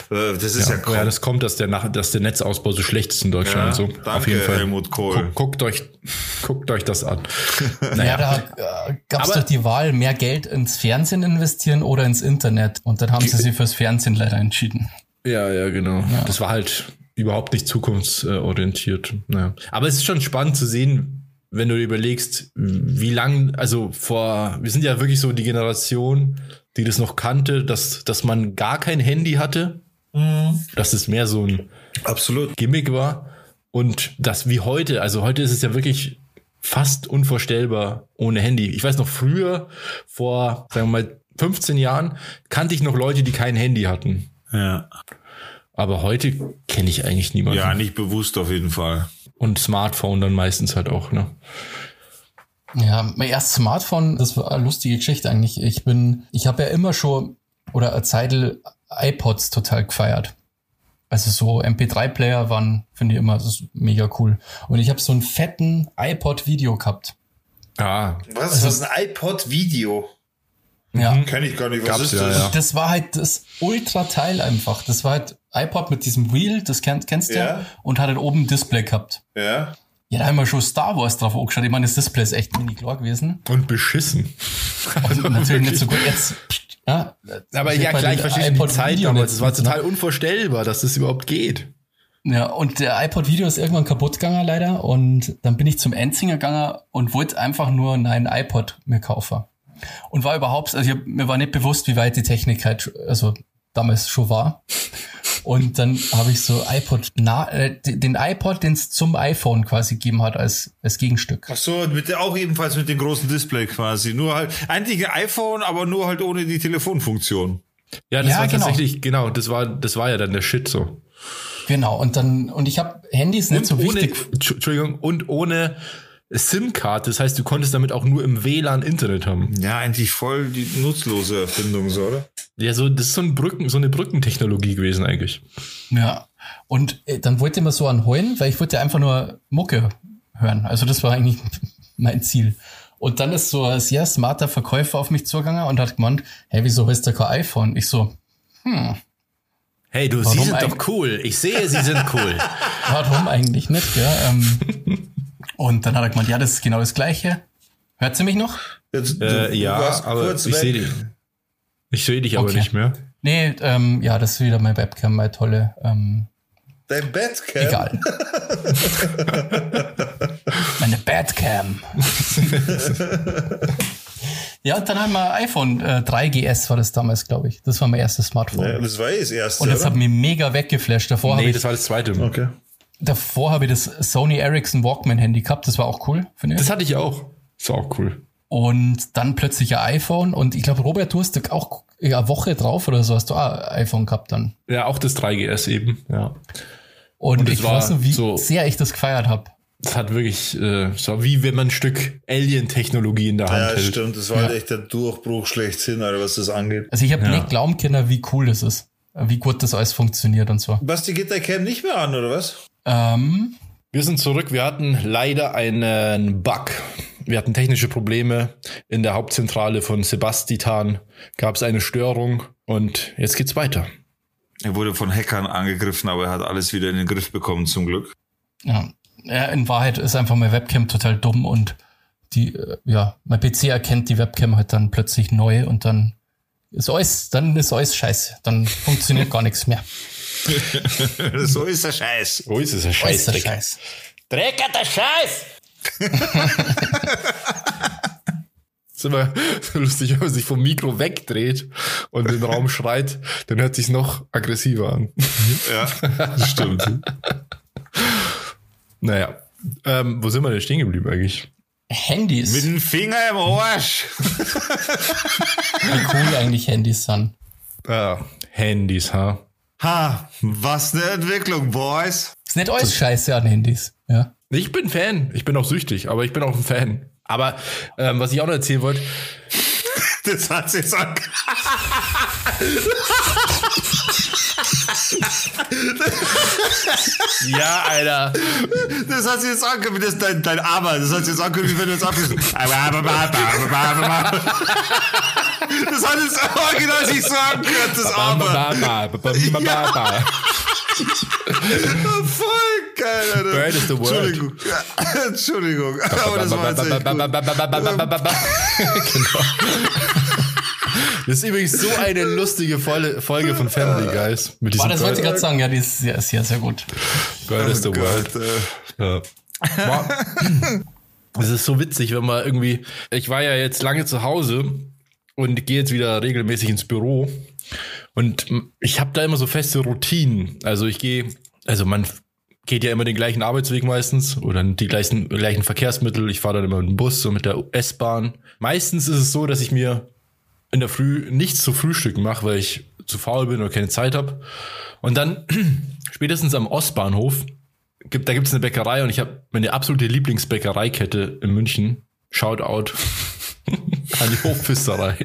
S2: Äh, Das ist ja,
S3: Ja, woher das kommt, dass der, nach, dass der Netzausbau so schlecht ist in Deutschland.
S2: Ja,
S3: so.
S2: danke,
S3: auf jeden Fall.
S2: Helmut Kohl.
S3: Guckt, guckt, euch, guckt euch das an. *laughs*
S4: Naja, da äh, gab es
S3: Aber-
S4: doch die Wahl, mehr Geld ins Fernsehen investieren oder ins Internet. Und dann haben sie sich fürs Fernsehen leider entschieden.
S3: Ja, ja, genau. Das war halt überhaupt nicht zukunftsorientiert. Naja. Aber es ist schon spannend zu sehen, wenn du dir überlegst, wie lang, also vor, wir sind ja wirklich so die Generation, die das noch kannte, dass, dass man gar kein Handy hatte, dass es mehr so ein
S2: Absolut.
S3: Gimmick war und das wie heute, also heute ist es ja wirklich fast unvorstellbar ohne Handy. Ich weiß noch früher, vor, sagen wir mal, 15 Jahren, kannte ich noch Leute, die kein Handy hatten.
S2: Ja.
S3: Aber heute kenne ich eigentlich niemanden.
S2: ja, nicht bewusst auf jeden Fall.
S3: Und Smartphone dann meistens halt auch, ne?
S4: Ja, mein erstes Smartphone, das war eine lustige Geschichte eigentlich. Ich bin, ich habe ja immer schon oder eine Zeitl iPods total gefeiert. Also so MP3-Player waren, finde ich immer, das ist mega cool. Und ich habe so einen fetten iPod-Video gehabt.
S3: Ah,
S2: Was? Was ist ein iPod-Video?
S4: Ja.
S2: Kenn ich gar nicht. Was
S3: Gab's
S2: ist
S3: ja,
S2: das?
S3: ja.
S4: Das war halt das Ultra-Teil einfach. Das war halt iPod mit diesem Wheel, das kennst, kennst du
S2: Ja.
S4: und hat halt oben ein Display gehabt.
S2: Ja.
S4: Ja, da haben wir schon Star Wars drauf angeschaut. Ich meine, das Display ist echt mini klar gewesen.
S3: und beschissen.
S4: Und *laughs* natürlich nicht so gut. Jetzt, ja,
S3: Aber ja, klar,
S4: den
S3: ich verstehe die
S4: iPod
S3: Zeit
S4: Video
S3: damals. Es war
S4: nicht, ne?
S3: total unvorstellbar, dass das überhaupt geht.
S4: Ja, und der iPod-Video ist irgendwann kaputt gegangen leider und dann bin ich zum Enzinger gegangen und wollte einfach nur einen iPod mir kaufen. Und war überhaupt, also ich, hab- mir war nicht bewusst, wie weit die Technik halt, also damals schon war. Und dann habe ich so iPod, na, äh, den iPod, den es zum iPhone quasi gegeben hat als, als Gegenstück.
S2: Ach so, mit, auch ebenfalls mit dem großen Display quasi. Nur halt, eigentlich ein iPhone, aber nur halt ohne die Telefonfunktion.
S3: Ja, das
S4: Ja,
S3: war
S4: genau.
S3: tatsächlich, genau, das war, das war ja dann der Shit so.
S4: Genau, und dann, und ich habe Handys nicht so
S3: ohne,
S4: wichtig.
S3: Entschu- Entschuldigung, und ohne SIM-Card. Das heißt, du konntest damit auch nur im WLAN Internet haben.
S2: Ja, eigentlich voll die nutzlose Erfindung, so, oder?
S3: Ja, so, das ist so, ein Brücken, so eine Brückentechnologie gewesen eigentlich.
S4: Ja. Und äh, dann wollte ich mir so anholen, weil ich wollte einfach nur Mucke hören. Also das war eigentlich *laughs* mein Ziel. Und dann ist so ein sehr smarter Verkäufer auf mich zugegangen und hat gemeint, hey, wieso hast du kein iPhone? Ich so,
S3: Hey, du,
S4: Warum
S3: Sie sind doch cool. Ich sehe, Sie sind cool. *laughs*
S4: warum eigentlich nicht? Ja, ähm, *laughs* und dann hat er gemeint, ja, das ist genau das Gleiche. Hört sie mich noch?
S2: Jetzt,
S3: äh, ja, aber
S2: kurz
S3: ich sehe dich. Ich sehe dich aber
S4: Okay.
S3: nicht mehr.
S4: Nee, ähm, ja, das ist wieder mein Webcam, meine tolle. Ähm,
S2: Dein Badcam?
S4: Egal. *laughs* Meine Badcam. *laughs* ja, und dann haben wir iPhone äh, 3GS war das damals, glaube ich. Das war mein erstes Smartphone.
S2: Ja, das war eh das erste.
S4: und das
S2: oder?
S4: hat mich mega weggeflasht. Davor habe
S3: Nee,
S4: ich,
S3: das war das zweite.
S2: Okay.
S4: Davor habe ich das Sony Ericsson Walkman Handy gehabt. Das war auch cool, finde ich.
S3: Das hatte ich auch. Das war auch cool.
S4: Und dann plötzlich ein iPhone. Und ich glaube, Robert, du hast auch eine Woche drauf oder so hast du auch ein iPhone gehabt dann.
S3: Ja, auch das 3GS eben, ja.
S4: Und,
S3: Und
S4: ich
S3: war
S4: weiß noch, wie
S3: so-
S4: sehr ich das gefeiert habe.
S3: Das hat wirklich, äh, so wie wenn man ein Stück Alien-Technologie in der Hand
S2: Ja,
S3: hält.
S2: stimmt. Das war halt echt der Durchbruch schlechthin, Alter, was das angeht.
S4: Also ich habe nicht glauben können, wie cool das ist. Wie gut das alles funktioniert und so.
S2: Basti, geht der Cam nicht mehr an, oder was?
S4: Ähm,
S3: Wir sind zurück. Wir hatten leider einen Bug. Wir hatten technische Probleme. In der Hauptzentrale von Sebastian gab es eine Störung und jetzt geht's weiter.
S2: Er wurde von Hackern angegriffen, aber er hat alles wieder in den Griff bekommen, zum Glück.
S4: ja. ja, in Wahrheit ist einfach meine Webcam total dumm und die, äh, ja, mein PC erkennt die Webcam halt dann plötzlich neu und dann ist alles, dann ist alles scheiße. Dann funktioniert gar nichts mehr. *laughs* *laughs*
S2: so ist der Scheiß.
S3: Wo ist es, ein
S4: der
S3: Scheißdreck?
S4: Scheiß.
S3: Drecker, der Scheiß! *laughs* ist immer so lustig, wenn man sich vom Mikro wegdreht und den Raum schreit, dann hört sich's noch aggressiver an.
S2: Ja, das stimmt. *laughs*
S3: Naja, ähm, wo sind wir denn stehen geblieben eigentlich?
S4: Handys.
S2: Mit dem Finger im Arsch.
S4: Wie cool eigentlich Handys sind.
S3: Ah, Handys, ha?
S2: Ha, was eine Entwicklung, Boys.
S4: Ist nicht alles scheiße an Handys. Ja.
S3: Ich bin Fan. Ich bin auch süchtig, aber ich bin auch ein Fan. Aber ähm, was ich auch noch erzählen wollte, *laughs*
S2: Das hat sich so *laughs*
S3: ja, Alter.
S2: Das hat sich jetzt angehört, wie das dein, dein Armer. Das hat sich jetzt angehört, wie wenn du jetzt *laughs* abgehst. Das original sich so angehört, das Armer. Voll geil, Alter.
S3: Bird is the word.
S2: Entschuldigung. Ja, Entschuldigung. Aber das war jetzt echt gut.
S3: genau. Das ist übrigens so eine lustige Folge von Family Guys. Mit
S4: Boah,
S3: diesem
S4: das wollte ich gerade sagen. Ja, die ist sehr, sehr, sehr gut.
S3: Bird is the
S2: Oh
S3: world.
S2: Gott, äh.
S3: Ja. Boah. Es ist so witzig, wenn man irgendwie. Ich war ja jetzt lange zu Hause und gehe jetzt wieder regelmäßig ins Büro. Und ich habe da immer so feste Routinen. Also ich gehe, also man geht ja immer den gleichen Arbeitsweg meistens oder die gleichen, gleichen Verkehrsmittel. Ich fahre dann immer mit dem Bus und mit der S-Bahn. Meistens ist es so, dass ich mir in der Früh nichts zu frühstücken mache, weil ich zu faul bin oder keine Zeit habe. Und dann *clears throat* spätestens am Ostbahnhof gibt, da gibt es eine Bäckerei und ich habe meine absolute Lieblingsbäckereikette in München. Shoutout an die Hochpfisterei.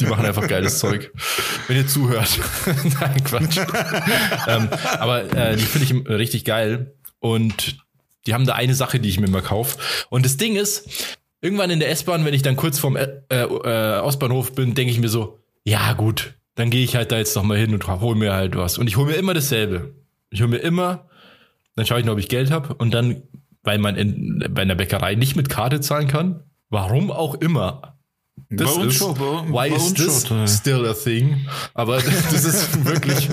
S3: Die machen einfach geiles Zeug. Wenn ihr zuhört. *laughs* Nein, Quatsch. ähm, aber äh, die finde ich richtig geil. Und die haben da eine Sache, die ich mir immer kaufe. Und das Ding ist, irgendwann in der S-Bahn, wenn ich dann kurz vorm äh, äh, Ostbahnhof bin, denke ich mir so, ja gut, dann gehe ich halt da jetzt noch mal hin und hol mir halt was. Und ich hole mir immer dasselbe. Ich hole mir immer, dann schaue ich noch, ob ich Geld habe. Und dann, weil man in, bei einer Bäckerei nicht mit Karte zahlen kann, warum auch immer. Das
S2: Bei
S3: ist,
S2: schon,
S3: why is this
S2: schon,
S3: still a thing? Aber *laughs* das ist wirklich,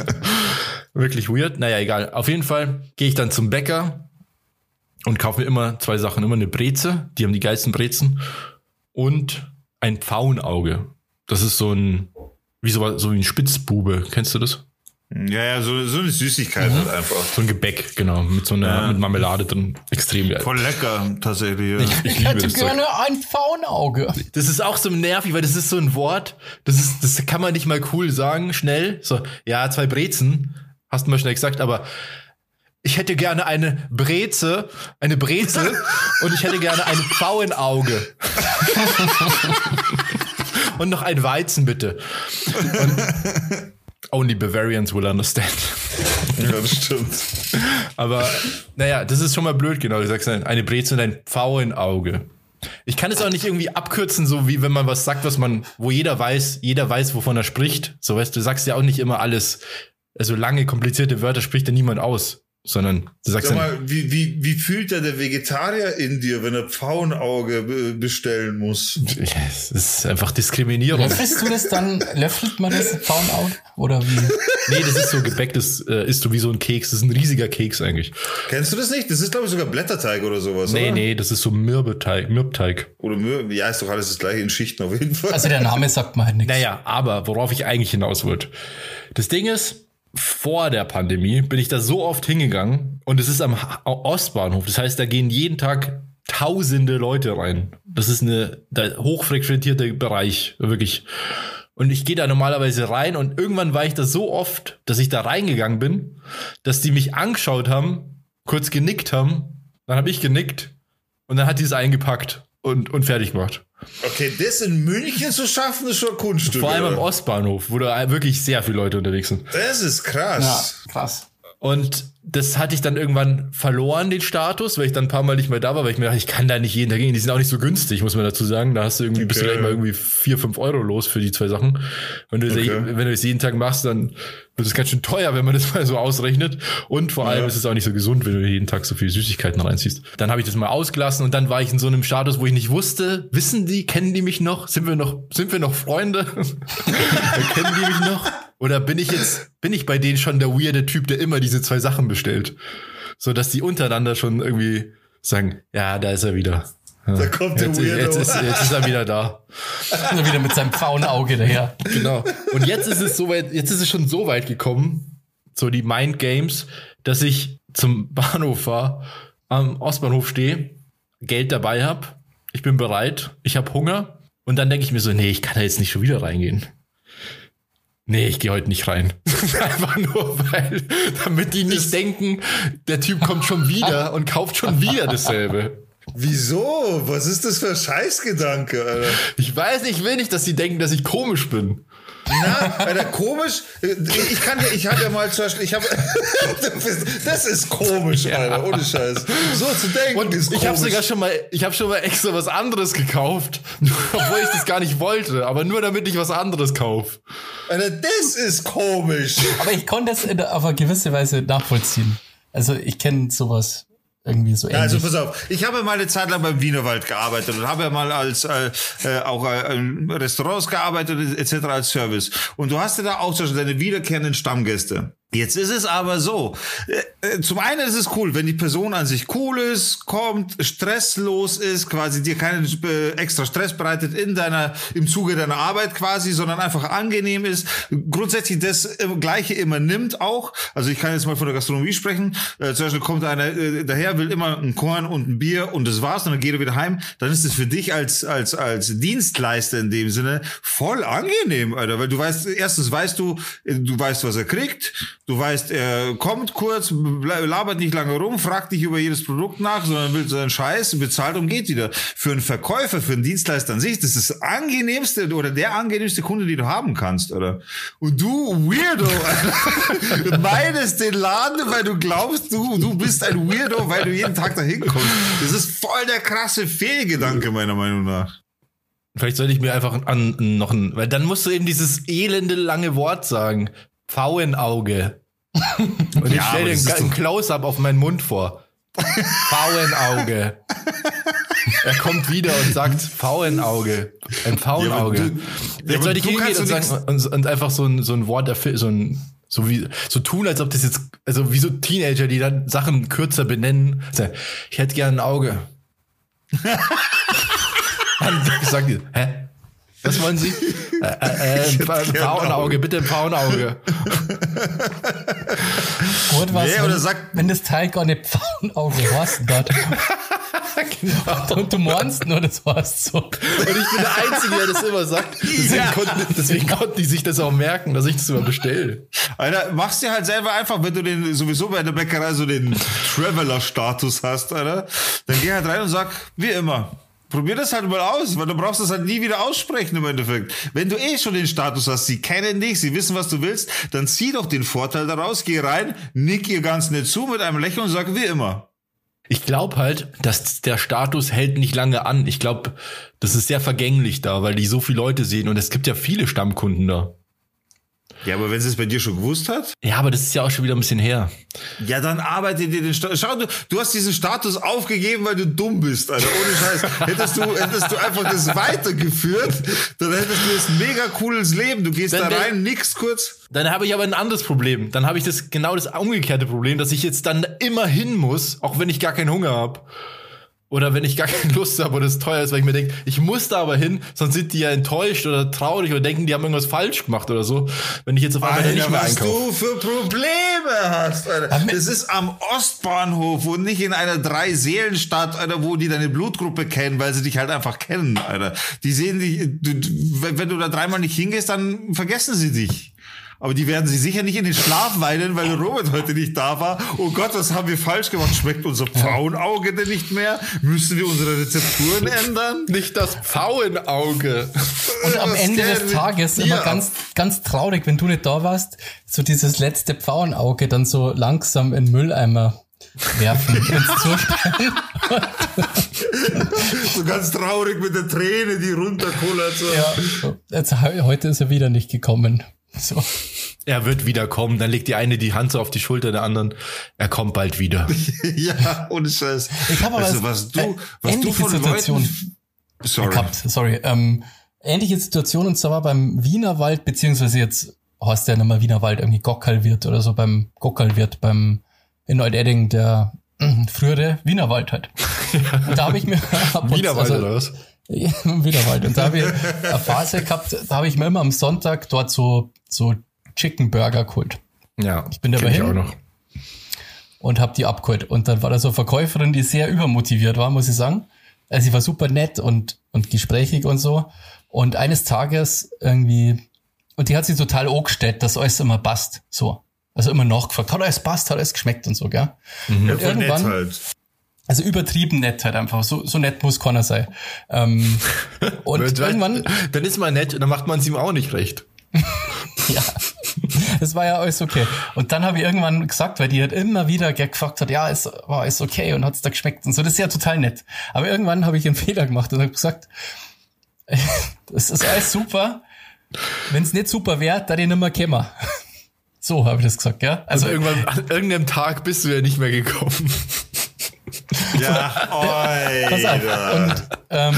S3: wirklich weird. Naja, egal. Auf jeden Fall gehe ich dann zum Bäcker und kaufe mir immer zwei Sachen. Immer eine Breze, die haben die geilsten Brezen und ein Pfauenauge. Das ist so ein, wie so, so wie ein Spitzbube. Kennst du das?
S2: Ja, ja, so, so eine Süßigkeit halt einfach.
S3: So ein Gebäck, genau, mit so einer
S2: Ja.
S3: mit Marmelade drin. Extrem geil.
S2: Voll lecker, tatsächlich. Ja.
S3: Ich, ich liebe
S4: hätte
S3: das Zeug.
S4: gerne ein Faunauge.
S3: Das ist auch so nervig, weil das ist so ein Wort, das ist, das kann man nicht mal cool sagen, schnell. So, ja, zwei Brezen, hast du mal schnell gesagt, aber ich hätte gerne eine Breze, eine Brezel *laughs* und ich hätte gerne ein Pfauenauge. *laughs* und noch ein Weizen, bitte. Und only Bavarians will understand. *laughs*
S2: ja, das stimmt.
S3: Aber naja, das ist schon mal blöd, genau. Du sagst eine Breze und ein Pfauenauge. Ich kann es auch nicht irgendwie abkürzen, so wie wenn man was sagt, was man, wo jeder weiß, jeder weiß, wovon er spricht. So weißt du, sagst ja auch nicht immer alles. Also lange, komplizierte Wörter spricht ja niemand aus. Sondern du sagst
S2: Sag mal, wie, wie, wie fühlt da der Vegetarier in dir, wenn er Pfauenauge bestellen muss?
S3: Es ist einfach Diskriminierung.
S4: Löffelst du das dann, löffelt man das Pfauenauge? Oder wie?
S3: Nee, das ist so gebacktes, äh, ist so wie so ein Keks. Das ist ein riesiger Keks eigentlich.
S2: Kennst du das nicht? Das ist, glaube ich, sogar Blätterteig oder sowas,
S3: Nee,
S2: oder?
S3: nee, das ist so Mürbeteig, Mürbteig.
S2: Oder Mür ja, ist doch alles das gleiche in Schichten auf jeden Fall.
S4: Also der Name sagt mir halt nichts.
S3: Naja, aber worauf ich eigentlich hinaus wollte. Das Ding ist, vor der Pandemie bin ich da so oft hingegangen und es ist am Ostbahnhof. Das heißt, da gehen jeden Tag tausende Leute rein. Das ist eine hochfrequentierte Bereich, wirklich. Und ich gehe da normalerweise rein und irgendwann war ich da so oft, dass ich da reingegangen bin, dass die mich angeschaut haben, kurz genickt haben, dann habe ich genickt und dann hat die es eingepackt und, und fertig gemacht.
S2: Okay, das in München zu schaffen, ist schon Kunststück.
S3: Vor allem am
S2: oder?
S3: Ostbahnhof, wo da wirklich sehr viele Leute unterwegs sind.
S2: Das ist
S4: Ja,
S2: krass.
S3: Und das hatte ich dann irgendwann verloren, den Status, weil ich dann ein paar Mal nicht mehr da war, weil ich mir dachte, ich kann da nicht jeden Tag gehen. Die sind auch nicht so günstig, muss man dazu sagen. Da hast du irgendwie, bist du
S2: Okay.
S3: gleich mal irgendwie vier, fünf Euro los für die zwei Sachen. Wenn du, das-
S2: Okay.
S3: wenn du das jeden Tag machst, dann wird es ganz schön teuer, wenn man das *laughs* mal so ausrechnet. Und vor allem
S2: Ja.
S3: ist es auch nicht so gesund, wenn du jeden Tag so viel Süßigkeiten reinziehst. Dann habe ich das mal ausgelassen und dann war ich in so einem Status, wo ich nicht wusste, wissen die, kennen die mich noch? Sind wir noch, sind wir noch Freunde? *laughs* kennen die mich noch? Oder bin ich jetzt, *laughs* bin ich bei denen schon der weirde Typ, der immer diese zwei Sachen bestellt? So dass die untereinander schon irgendwie sagen, ja, da ist er wieder. Ja.
S2: Da kommt der
S3: jetzt,
S2: Weirdo.
S3: jetzt, ist, jetzt ist er wieder da. *laughs*
S4: Nur wieder mit seinem Pfauenauge daher.
S3: Genau. Und jetzt ist es so weit, jetzt ist es schon so weit gekommen, so die Mind Games, dass ich zum *laughs* Bahnhof fahre, am Ostbahnhof stehe, Geld dabei hab, ich bin bereit, ich habe Hunger und dann denke ich mir so, nee, ich kann da jetzt nicht schon wieder reingehen. Nee, ich gehe heute nicht rein. *laughs* Einfach nur, weil, damit die nicht denken, der Typ kommt schon wieder und kauft schon wieder dasselbe.
S2: Wieso? Was ist das für ein Scheißgedanke, Alter?
S3: Ich weiß, ich will nicht, dass sie denken, dass ich komisch bin.
S2: Na, Alter, komisch. Ich kann ja, ich hatte ja mal zum Beispiel, ich habe, *laughs* das ist komisch, Alter, ohne Scheiß. So zu denken
S3: Und
S2: ist
S3: ich habe
S2: komisch.
S3: sogar schon mal, ich habe schon mal extra was anderes gekauft, *laughs* obwohl ich das gar nicht wollte, aber nur damit ich was anderes kaufe.
S2: Alter, das ist komisch.
S4: Aber ich konnte es in, auf eine gewisse Weise nachvollziehen. Also ich kenne sowas irgendwie so ähnlich.
S2: Also pass auf, ich habe mal eine Zeit lang beim Wienerwald gearbeitet und habe ja mal als äh, äh, auch äh, in Restaurants gearbeitet etc. als Service. Und du hast ja da auch Beispiel deine wiederkehrenden Stammgäste. Jetzt ist es aber so. Äh, äh, zum einen ist es cool, wenn die Person an sich cool ist, kommt, stresslos ist, quasi dir keinen äh, extra Stress bereitet in deiner, im Zuge deiner Arbeit quasi, sondern einfach angenehm ist. Grundsätzlich das Gleiche immer nimmt auch. Also ich kann jetzt mal von der Gastronomie sprechen. Zum Beispiel kommt einer daher, will immer ein Korn und ein Bier und das war's und dann geht er wieder heim. Dann ist es für dich als, als, als Dienstleister in dem Sinne voll angenehm, Alter, weil du weißt, erstens weißt du, du weißt, was er kriegt. Du weißt, er kommt kurz, labert nicht lange rum, fragt nicht über jedes Produkt nach, sondern will seinen Scheiß, bezahlt und geht wieder. Für einen Verkäufer, für einen Dienstleister an sich, das ist das angenehmste oder der angenehmste Kunde, den du haben kannst, oder? Und du, Weirdo, Alter, *laughs* meidest den Laden, weil du glaubst, du, du bist ein Weirdo, weil du jeden Tag dahin kommst. Das ist voll der krasse Fehlgedanke, meiner Meinung nach.
S3: Vielleicht sollte ich mir einfach an noch ein, weil dann musst du eben dieses elende lange Wort sagen. Pfauenauge. *laughs* Und ich
S2: Ja,
S3: stell
S2: aber
S3: dir ein, Close-up auf meinen Mund vor. Pfauenauge. er kommt wieder und sagt Pfauenauge. Ein Pfauenauge.
S2: Ja, du-
S3: Jetzt sollte ich hingehen und sagen und, und einfach so ein, so ein Wort erfinden, so ein so wie so tun, als ob das jetzt also wie so Teenager, die dann Sachen kürzer benennen. Sagen, Ich hätte gern ein Auge. *laughs* Dann sagt die, hä? Was *laughs* wollen Sie? Äh, äh, äh, Pfauenauge, bitte ein Pfauenauge. *laughs*
S4: Gut, was,
S2: Nee, oder
S4: wenn,
S2: sag-
S4: wenn das Teil gar nicht Pfauenauge hast, dort. Und du meinst nur, das heißt so.
S3: Und ich bin der Einzige, der das immer sagt. Deswegen,
S2: Ja.
S3: konnten, deswegen konnten die sich das auch merken, dass ich das immer bestelle.
S2: Alter, machst dir halt selber einfach, wenn du den sowieso bei der Bäckerei so den Traveler-Status hast, Alter, dann geh halt rein und sag, wie immer. Probier das halt mal aus, weil du brauchst das halt nie wieder aussprechen im Endeffekt. Wenn du eh schon den Status hast, sie kennen dich, sie wissen, was du willst, dann zieh doch den Vorteil daraus, geh rein, nick ihr ganz nett zu mit einem Lächeln und sag, wie immer.
S3: Ich glaube halt, dass der Status hält nicht lange an. Ich glaube, das ist sehr vergänglich da, weil die so viele Leute sehen und es gibt ja viele Stammkunden da.
S2: Ja, aber wenn sie es bei dir schon gewusst hat?
S3: Ja, aber das ist ja auch schon wieder ein bisschen her.
S2: Ja, dann arbeite dir den Status. Schau, du, du hast diesen Status aufgegeben, weil du dumm bist, Alter. Ohne Scheiß. Hättest du, hättest du einfach das weitergeführt, dann hättest du das mega cooles Leben. Du gehst
S3: Wenn
S2: da rein, nix kurz.
S3: Dann habe ich aber ein anderes Problem. Dann habe ich das genau das umgekehrte Problem, dass ich jetzt dann immer hin muss, auch wenn ich gar keinen Hunger habe. Oder wenn ich gar keine Lust habe oder es teuer ist, weil ich mir denke, ich muss da aber hin, sonst sind die ja enttäuscht oder traurig oder denken, die haben irgendwas falsch gemacht oder so. Wenn ich jetzt auf einmal da nicht
S2: Alter,
S3: mehr
S2: was
S3: einkaufe.
S2: du für Probleme hast, Alter. Das ist am Ostbahnhof und nicht in einer Drei-Seelen-Stadt, Alter, wo die deine Blutgruppe kennen, weil sie dich halt einfach kennen, Alter. Die sehen dich, wenn du da dreimal nicht hingehst, dann vergessen sie dich. Aber die werden sie sicher nicht in den Schlaf weinen, weil Robert heute nicht da war. Oh Gott, was haben wir falsch gemacht? Schmeckt unser Pfauenauge denn nicht mehr? Müssen wir unsere Rezepturen ändern?
S3: Nicht das Pfauenauge.
S4: Und am
S2: Was
S4: Ende des Tages immer ganz, ganz traurig, wenn du nicht da warst, so dieses letzte Pfauenauge dann so langsam in den Mülleimer werfen, *laughs* ins.
S2: So ganz traurig mit der Träne, die runterkullert. So.
S4: Ja, jetzt, heu- heute ist er wieder nicht gekommen. So.
S3: Er wird wieder kommen. Dann legt die eine die Hand so auf die Schulter der anderen. Er kommt bald wieder. *laughs*
S2: Ja, ohne Scheiß.
S4: Ich habe aber
S2: also, was du,
S4: äh,
S2: was du
S4: ähnliche
S2: von
S4: Situation.
S2: Leuten, sorry.
S4: gehabt, sorry. Ähm, ähnliche Situation und zwar beim Wienerwald, beziehungsweise jetzt heißt der nicht mehr Wienerwald, irgendwie Gockalwirt oder so beim Gockalwirt beim in Neudedding, der äh, *clears throat* frühere Wienerwald halt. Und da habe ich mir *laughs*
S3: Wienerwald
S4: also-
S3: oder was? *laughs*
S4: Wienerwald. Und da habe ich eine Phase gehabt, da habe ich mir immer am Sonntag dort so, so Chicken Burger geholt
S3: Ja,
S4: Ich bin dabei
S3: ich
S4: hin.
S3: auch noch.
S4: und habe die abgeholt. Und dann war da so eine Verkäuferin, die sehr übermotiviert war, muss ich sagen. Also sie war super nett und, und gesprächig und so. Und eines Tages irgendwie, und die hat sich total angestellt, dass alles immer passt. So. Also immer nachgefragt, hat alles passt, hat alles geschmeckt und so, gell?
S2: Ja,
S4: Und
S2: nett
S4: irgendwann,
S2: halt.
S4: also übertrieben nett halt einfach. So, so nett muss keiner sein. Ähm, *laughs* und irgendwann,
S3: Dann ist man nett und dann macht man es ihm auch nicht recht. *laughs*
S4: Ja, das war ja alles okay. Und dann habe ich irgendwann gesagt, weil die halt immer wieder gefragt hat, ja, es war alles okay und hat's da geschmeckt und so. Das ist ja total nett. Aber irgendwann habe ich einen Fehler gemacht und habe gesagt, *laughs* das ist alles super. Wenn es nicht super wäre, da ich nicht mehr käme. So habe ich das gesagt, ja.
S3: Also
S4: Also
S3: irgendwann, an irgendeinem Tag bist du ja nicht mehr gekommen. *laughs*
S2: Ja,
S4: pass auf. Und, ähm,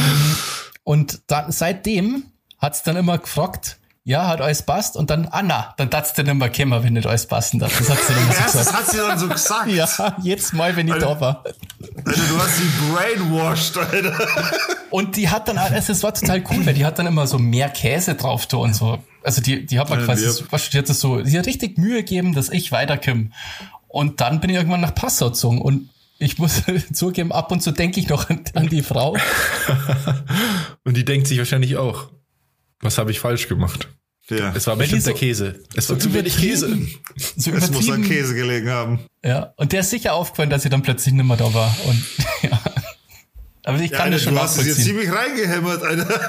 S4: und dann, seitdem hat's dann immer gefragt, ja, hat alles passt und dann, ah na, dann darfst du nicht mehr kommen, wenn nicht alles passen darf. Das hat sie dann *laughs* so
S2: Erst, das
S4: gesagt.
S2: hat sie dann so gesagt.
S4: Ja, jedes Mal, wenn ich da war.
S2: Alter, du hast sie brainwashed, Alter.
S4: Und die hat dann, also es war total cool, weil die hat dann immer so mehr Käse drauf da und so. Also die, die hat mir quasi, du, die hat das so, die hat richtig Mühe gegeben, dass ich weiterkomme. Und dann bin ich irgendwann nach Passau gezogen und ich muss *laughs* zugeben, ab und zu denke ich noch an, an die Frau. *laughs*
S3: Und die denkt sich wahrscheinlich auch, was habe ich falsch gemacht?
S2: Ja,
S3: Es war bestimmt der Käse. Es war
S4: so
S3: zu wenig Käse.
S4: So
S2: es muss an. Käse gelegen haben.
S4: Ja, und der ist sicher aufgefallen, dass sie dann plötzlich nicht mehr da war. Und, *laughs* ja. Aber ich
S2: Ja,
S4: kann
S2: Alter,
S4: das schon
S2: du hast es jetzt ziemlich reingehämmert, Alter.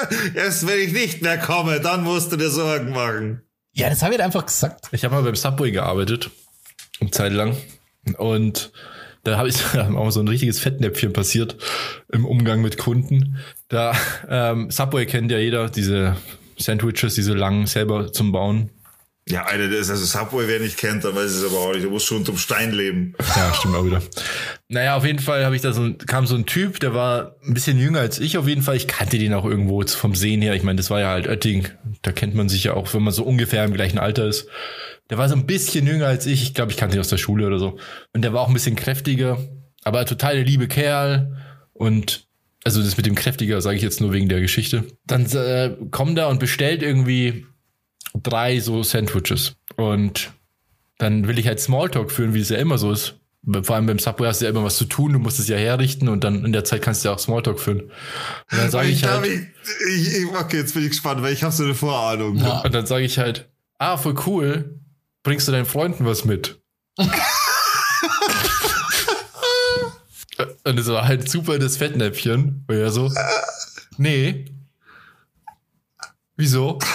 S2: *laughs* Erst wenn ich nicht mehr komme, dann musst du dir Sorgen machen.
S4: Ja, das habe ich einfach gesagt.
S3: Ich habe mal beim Subway gearbeitet, eine Zeit lang. Und da habe ich *laughs* da auch so ein richtiges Fettnäpfchen passiert im Umgang mit Kunden. Da ähm, Subway kennt ja jeder, diese Sandwiches, diese langen selber zum Bauen.
S2: Ja, Alter, das ist also Subway, wer nicht kennt, dann weiß es aber auch nicht. Du musst schon unterm Stein leben.
S3: Ja, stimmt auch wieder. Naja, auf jeden Fall habe ich da so kam so ein Typ, der war ein bisschen jünger als ich auf jeden Fall. Ich kannte den auch irgendwo vom Sehen her. Ich meine, das war ja halt Oetting. Da kennt man sich ja auch, wenn man so ungefähr im gleichen Alter ist. Der war so ein bisschen jünger als ich. Ich glaube, ich kannte ihn aus der Schule oder so. Und der war auch ein bisschen kräftiger, aber total der liebe Kerl. Und also das mit dem kräftiger sage ich jetzt nur wegen der Geschichte. Dann äh, kommt er und bestellt irgendwie drei so Sandwiches. Und dann will ich halt Smalltalk führen, wie es ja immer so ist. Vor allem beim Subway hast du ja immer was zu tun, du musst es ja herrichten und dann in der Zeit kannst du ja auch Smalltalk führen. Und dann sage ich, halt,
S2: ich, ich, ich, okay, jetzt bin ich gespannt, weil ich habe so eine Vorahnung.
S4: Ja.
S3: und dann sage ich halt, ah, voll cool, bringst du deinen Freunden was mit? *laughs* und es war halt super das Fettnäpfchen. Und er so, nee. Wieso? *laughs*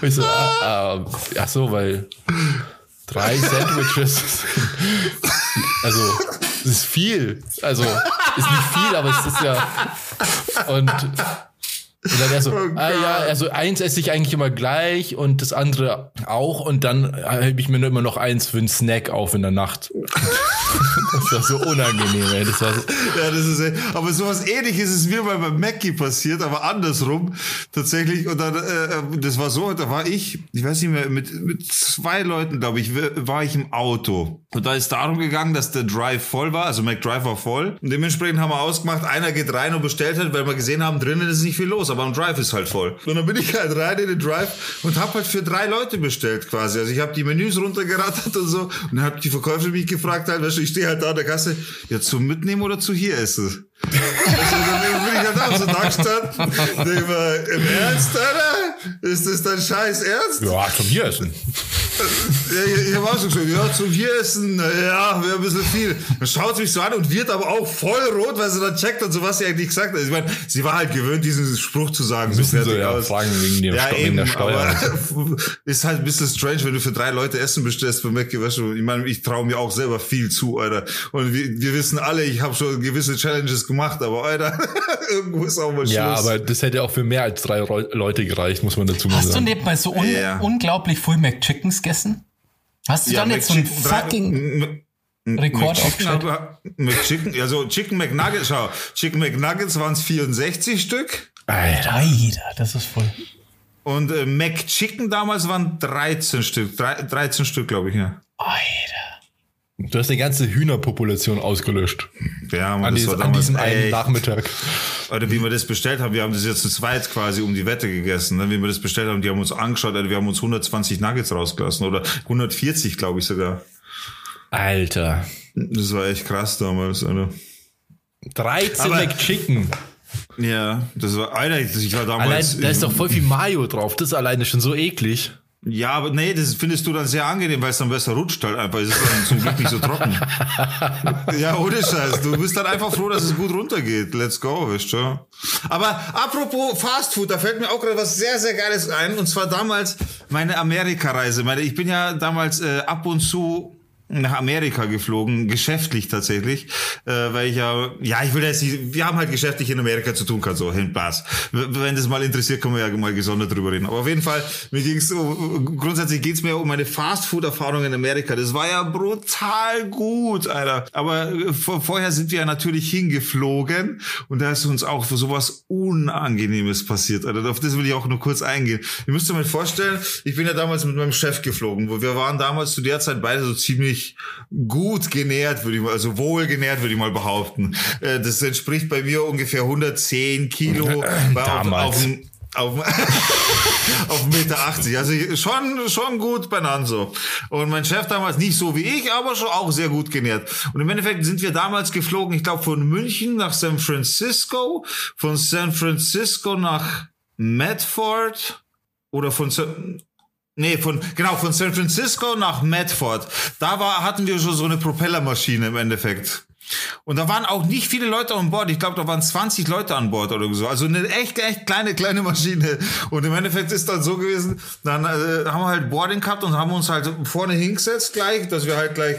S3: Ich so, ah, ah, ach so, weil drei Sandwiches. also, es ist viel. Also, ist nicht viel, aber es ist ja. Und Und dann er so, oh ah ja, also eins esse ich eigentlich immer gleich und das andere auch und dann hebe ich mir immer noch eins für einen Snack auf in der Nacht. Das war so unangenehm, ey. Das war so.
S2: Ja, das ist, aber sowas ähnliches ist mir mal bei Mackie passiert, aber andersrum tatsächlich. Und dann, äh, das war so, da war ich, ich weiß nicht mehr, mit, mit zwei Leuten, glaube ich, war ich im Auto. Und da ist darum gegangen, dass der Drive voll war, also McDrive war voll. Und dementsprechend haben wir ausgemacht, einer geht rein und bestellt hat, weil wir gesehen haben, drinnen ist nicht viel los, aber am Drive ist halt voll. Und dann bin ich halt rein in den Drive und habe halt für drei Leute bestellt quasi. Also ich habe die Menüs runtergerattert und so. Und dann hat die Verkäuferin mich gefragt halt, du, ich stehe halt da an der Kasse, ja zum Mitnehmen oder zu hier essen? Also, dann bin ich halt auch so da gestanden. Denk mal, im Ernst, Alter? Ist das dein scheiß Ernst?
S3: Ja, zum hier essen.
S2: Ja, ich habe auch so gesagt, ja, zum hier essen, ja, wäre ein bisschen viel. Dann schaut sie mich so an und wird aber auch voll rot, weil sie dann checkt und so, was sie eigentlich gesagt hat. Ich meine, sie war halt gewöhnt, diesen Spruch zu sagen.
S3: So fertig so, ja, aus. fragen wegen, dem ja, eben, der Steuer. *laughs*
S2: ist halt ein bisschen strange, wenn du für drei Leute Essen bestellst bei du, ich meine, ich traue mir auch selber viel zu, Alter. Und wir, wir wissen alle, ich habe schon gewisse Challenges gemacht, aber Alter, *laughs* irgendwo ist auch mal Schluss.
S3: Ja, aber das hätte auch für mehr als drei Leute gereicht, muss man dazu
S4: mal
S3: sagen.
S4: Hast du nebenbei so un yeah. unglaublich viel McChickens gegessen? Hast du ja, dann jetzt so ein fucking Rekord aufgestellt?
S2: McChicken, also Chicken McNuggets, schau, Chicken McNuggets waren es 64 Stück.
S4: Alter. Alter, das ist voll.
S2: Und äh, McChicken damals waren 13 Stück, 13 Stück, glaube ich, ja.
S4: Alter.
S3: Du hast eine ganze Hühnerpopulation ausgelöscht.
S2: Ja, man,
S3: an,
S2: das
S3: dieses, an diesem einen Nachmittag.
S2: Oder wie wir das bestellt haben, wir haben das jetzt zu zweit quasi um die Wette gegessen. Ne? Wie wir das bestellt haben, die haben uns angeschaut, wir haben uns 120 Nuggets rausgelassen oder 140, glaube ich sogar.
S3: Alter.
S2: Das war echt krass damals, Alter.
S3: 13 Aber, McChicken.
S2: Ja, das war, Alter, ich war damals.
S3: Allein, da ist doch voll viel Mayo drauf, das ist alleine schon so eklig.
S2: Ja, aber nee, das findest du dann sehr angenehm, weil es dann besser rutscht halt einfach. Es ist dann zum Glück nicht so trocken. *laughs* ja, ohne Scheiß. Du bist dann einfach froh, dass es gut runtergeht. Let's go, weißt du. Aber apropos Fast Food, da fällt mir auch gerade was sehr, sehr Geiles ein. Und zwar damals meine Amerika-Reise. Ich bin ja damals äh, ab und zu nach Amerika geflogen, geschäftlich tatsächlich, äh, weil ich ja, ja, ich will jetzt nicht, wir haben halt geschäftlich in Amerika zu tun, kann so, hin, Spaß. Wenn das mal interessiert, können wir ja mal gesondert drüber reden. Aber auf jeden Fall, mir ging's so, grundsätzlich geht's mir um meine Fastfood-Erfahrung in Amerika. Das war ja brutal gut, Alter. Aber äh, vor, vorher sind wir ja natürlich hingeflogen und da ist uns auch sowas Unangenehmes passiert, Alter. Auf das will ich auch nur kurz eingehen. Ihr müsst euch mal vorstellen, ich bin ja damals mit meinem Chef geflogen, wo wir waren damals zu der Zeit beide so ziemlich ziemlich gut genährt, würde ich mal, also wohl genährt, würde ich mal behaupten. Äh, das entspricht bei mir ungefähr 110 Kilo.
S3: Damals. Auf,
S2: auf, *laughs* auf, auf Meter 80. Also schon, schon gut beieinander so. Und mein Chef damals nicht so wie ich, aber schon auch sehr gut genährt. Und im Endeffekt sind wir damals geflogen, ich glaube, von München nach San Francisco, von San Francisco nach Medford oder von Nee, von, genau, von San Francisco nach Medford. Da war, hatten wir schon so eine Propellermaschine im Endeffekt. Und da waren auch nicht viele Leute an Bord. Ich glaube, da waren 20 Leute an Bord oder so. Also eine echt, echt kleine, kleine Maschine. Und im Endeffekt ist dann so gewesen, dann äh, haben wir halt Boarding gehabt und haben uns halt vorne hingesetzt gleich, dass wir halt gleich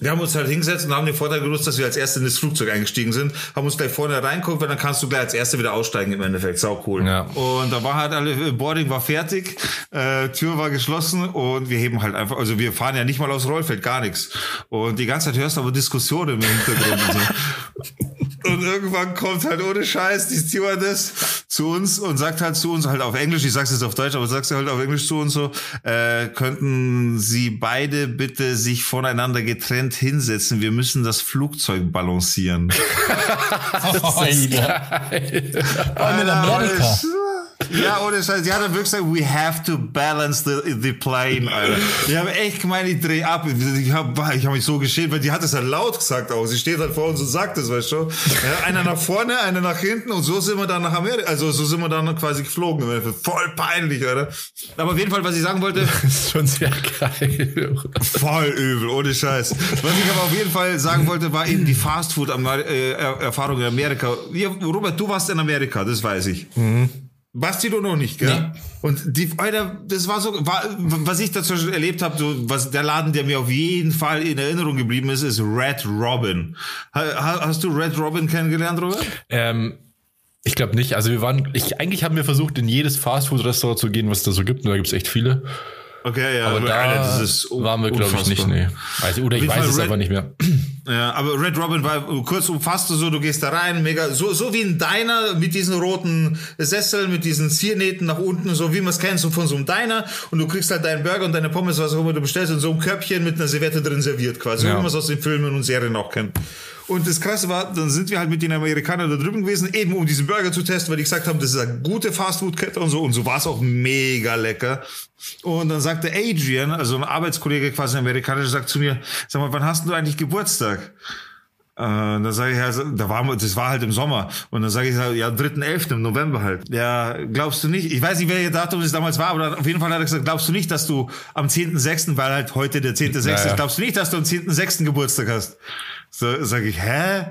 S2: wir haben uns halt hingesetzt und haben den Vorteil genutzt, dass wir als Erste in das Flugzeug eingestiegen sind, haben uns gleich vorne reinguckt, weil dann kannst du gleich als Erste wieder aussteigen im Endeffekt. Sau cool. Ja. Und da war halt alle, Boarding war fertig, äh, Tür war geschlossen und wir heben halt einfach, also wir fahren ja nicht mal aufs Rollfeld, gar nichts. Und die ganze Zeit hörst du aber Diskussionen im Hintergrund und so. *laughs* Und irgendwann kommt halt ohne Scheiß die Stewardess zu uns und sagt halt zu uns, halt auf Englisch, ich sag's jetzt auf Deutsch, aber sagst du halt auf Englisch zu uns so, äh, könnten Sie beide bitte sich voneinander getrennt hinsetzen? Wir müssen das Flugzeug balancieren. *laughs*
S4: oh, geil. Vor allem in Amerika.
S2: Ja, ohne Scheiß. Die hat dann wirklich gesagt, we have to balance the, the plane, Alter. Die haben echt gemeint, ich dreh ab. Ich habe ich hab mich so geschämt, weil die hat es halt laut gesagt auch. Sie steht halt vor uns und sagt es, weißt du. Ja, einer nach vorne, einer nach hinten und so sind wir dann nach Amerika, also so sind wir dann quasi geflogen. Voll peinlich, Alter. Aber auf jeden Fall, was ich sagen wollte. *laughs*
S3: Das ist schon sehr geil.
S2: Voll übel, ohne Scheiß. Was ich aber auf jeden Fall sagen wollte, war eben die Fastfood-Erfahrung in Amerika. Robert, du warst in Amerika, das weiß ich. Mhm. Basti du noch nicht, gell? Nee. Und die, Alter, das war so, war, was ich dazu schon erlebt habe, so, was der Laden, der mir auf jeden Fall in Erinnerung geblieben ist, ist Red Robin. Ha, hast du Red Robin kennengelernt, Robert?
S3: Ähm, Ich glaube nicht. Also wir waren, ich, eigentlich haben wir versucht, in jedes Fastfood-Restaurant zu gehen, was es da so gibt. Und da gibt es echt viele.
S2: Okay, ja,
S3: aber,
S2: aber
S3: da
S2: Alter, das ist
S3: waren wir, glaube ich, nicht. Nee. Also, oder ich weiß
S2: Fall
S3: es
S2: Red-
S3: einfach nicht mehr.
S2: Ja, aber Red Robin war kurz umfasst du so, du gehst da rein, mega, so, so wie ein Diner mit diesen roten Sesseln, mit diesen Ziernähten nach unten, so wie man es kennt, so von so einem Diner und du kriegst halt deinen Burger und deine Pommes, was auch immer du bestellst, in so einem Körbchen mit einer Serviette drin serviert quasi,
S3: Ja.
S2: wie man es aus den Filmen und Serien auch kennt. Und das Krasse war, dann sind wir halt mit den Amerikanern da drüben gewesen, eben um diesen Burger zu testen, weil die gesagt haben, das ist eine gute Fastfood-Kette und so. Und so war es auch mega lecker. Und dann sagte Adrian, also ein Arbeitskollege quasi ein Amerikaner, sagt zu mir, sag mal, wann hast du eigentlich Geburtstag? Äh, dann sage ich, ja, da war, das war halt im Sommer. Und dann sage ich, ja, am 3.11. im November halt. Ja, glaubst du nicht? Ich weiß nicht, welches Datum es damals war, aber auf jeden Fall hat er gesagt, glaubst du nicht, dass du am 10.6., weil halt heute der 10.6.
S3: Ja, ja.
S2: ist, glaubst du nicht, dass du am 10.6. Geburtstag hast? So, sage ich, hä?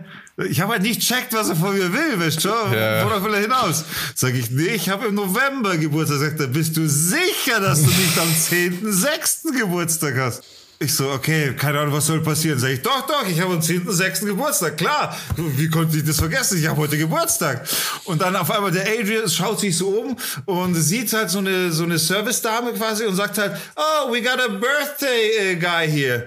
S2: Ich habe halt nicht checkt, was er von mir will, weißt du?
S3: Ja.
S2: Worauf will er hinaus? Sag ich, nee, ich habe im November Geburtstag. Sagt er, bist du sicher, dass du nicht am 10.6. Geburtstag hast? Ich so, okay, keine Ahnung, was soll passieren? Sag ich, doch, doch, ich habe am 10.6. Geburtstag, klar. Wie konnte ich das vergessen? Ich habe heute Geburtstag. Und dann auf einmal der Adrian schaut sich so um und sieht halt so eine, so eine Service-Dame quasi und sagt halt, oh, we got a birthday äh, guy here.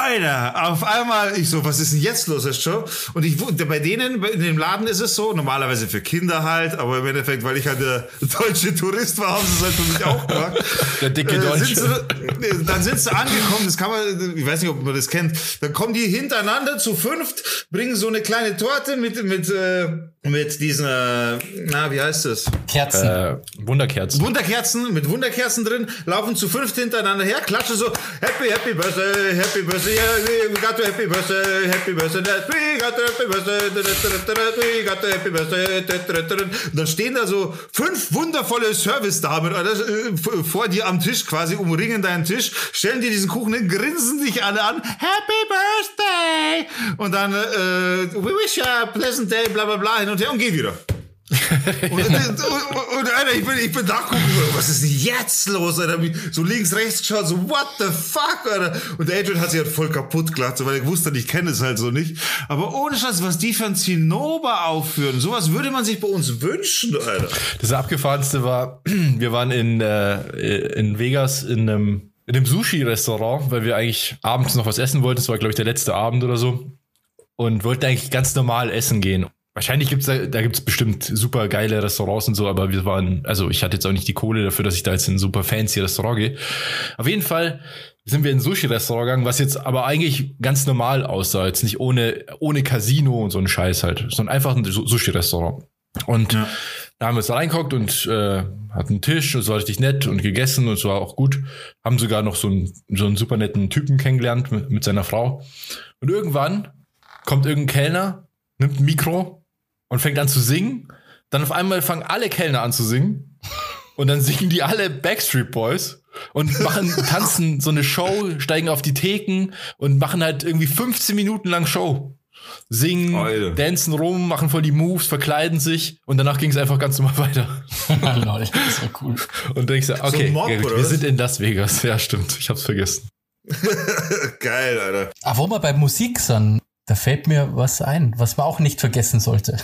S2: Alter, auf einmal, ich so, was ist denn jetzt los, ist schon? Und ich, bei denen, in dem Laden ist es so, normalerweise für Kinder halt, aber im Endeffekt, weil ich halt der *laughs* deutsche Tourist war, haben sie es halt für mich auch gemacht. *laughs*
S3: Der dicke
S2: Äh,
S3: Deutsche.
S2: sie, dann sind sie angekommen, das kann man, ich weiß nicht, ob man das kennt, dann kommen die hintereinander zu fünft, bringen so eine kleine Torte mit, mit, äh, mit diesen, äh, na, wie heißt das?
S4: Kerzen.
S3: Äh, Wunderkerzen.
S2: Wunderkerzen, mit Wunderkerzen drin, laufen zu fünft hintereinander her, klatschen so, Happy, Happy Birthday, Happy Birthday, yeah, we got to Happy Birthday, Happy Birthday, we got to Happy Birthday, we got to Happy Birthday, und dann stehen da so fünf wundervolle Service-Damen äh, v- vor dir am Tisch quasi, umringen deinen Tisch, stellen dir diesen Kuchen hin, grinsen dich alle an, Happy Birthday, und dann, äh, we wish you a pleasant day, bla bla bla, hin und her und geh wieder. Und, *laughs* und, und, und Alter, ich bin, ich bin da gucken, so, was ist denn jetzt los, Alter? So links, rechts geschaut, so, what the fuck, Alter? Und der Adrian hat sich halt voll kaputt gelacht, so, weil er wusste, ich kenne es halt so nicht. Aber ohne Scheiß, was die für ein Zinnober aufführen, sowas würde man sich bei uns wünschen, Alter.
S3: Das abgefahrenste war, *clears throat* wir waren in, äh, in Vegas in einem, in einem Sushi-Restaurant, weil wir eigentlich abends noch was essen wollten. Das war, glaube ich, der letzte Abend oder so. Und wollten eigentlich ganz normal essen gehen. Wahrscheinlich gibt's da, da gibt's bestimmt super geile Restaurants und so, aber wir waren, also ich hatte jetzt auch nicht die Kohle dafür, dass ich da jetzt in ein super fancy Restaurant gehe. Auf jeden Fall sind wir in ein Sushi-Restaurant gegangen, was jetzt aber eigentlich ganz normal aussah. Jetzt nicht ohne, ohne Casino und so ein Scheiß halt, sondern einfach ein Su- Sushi-Restaurant. Und da haben wir uns da reingeguckt und äh, hatten einen Tisch, es war richtig nett und gegessen und es war auch gut. Haben sogar noch so einen, so einen super netten Typen kennengelernt mit, mit seiner Frau. Und irgendwann kommt irgendein Kellner, nimmt ein Mikro und fängt an zu singen. Dann auf einmal fangen alle Kellner an zu singen. Und dann singen die alle Backstreet Boys und machen, *laughs* tanzen so eine Show, steigen auf die Theken und machen halt irgendwie 15 Minuten lang Show. Singen,
S2: Alter.
S3: dancen rum, machen voll die Moves, verkleiden sich und danach ging es einfach ganz normal weiter. *laughs*
S4: Lol, das war cool.
S3: Und dann ich so, okay,
S2: ein Mob,
S3: wir sind in Las Vegas. Ja, stimmt. Ich hab's vergessen. *laughs*
S2: Geil, Alter.
S4: Aber wo wir bei Musik sind, da fällt mir was ein, was man auch nicht vergessen sollte.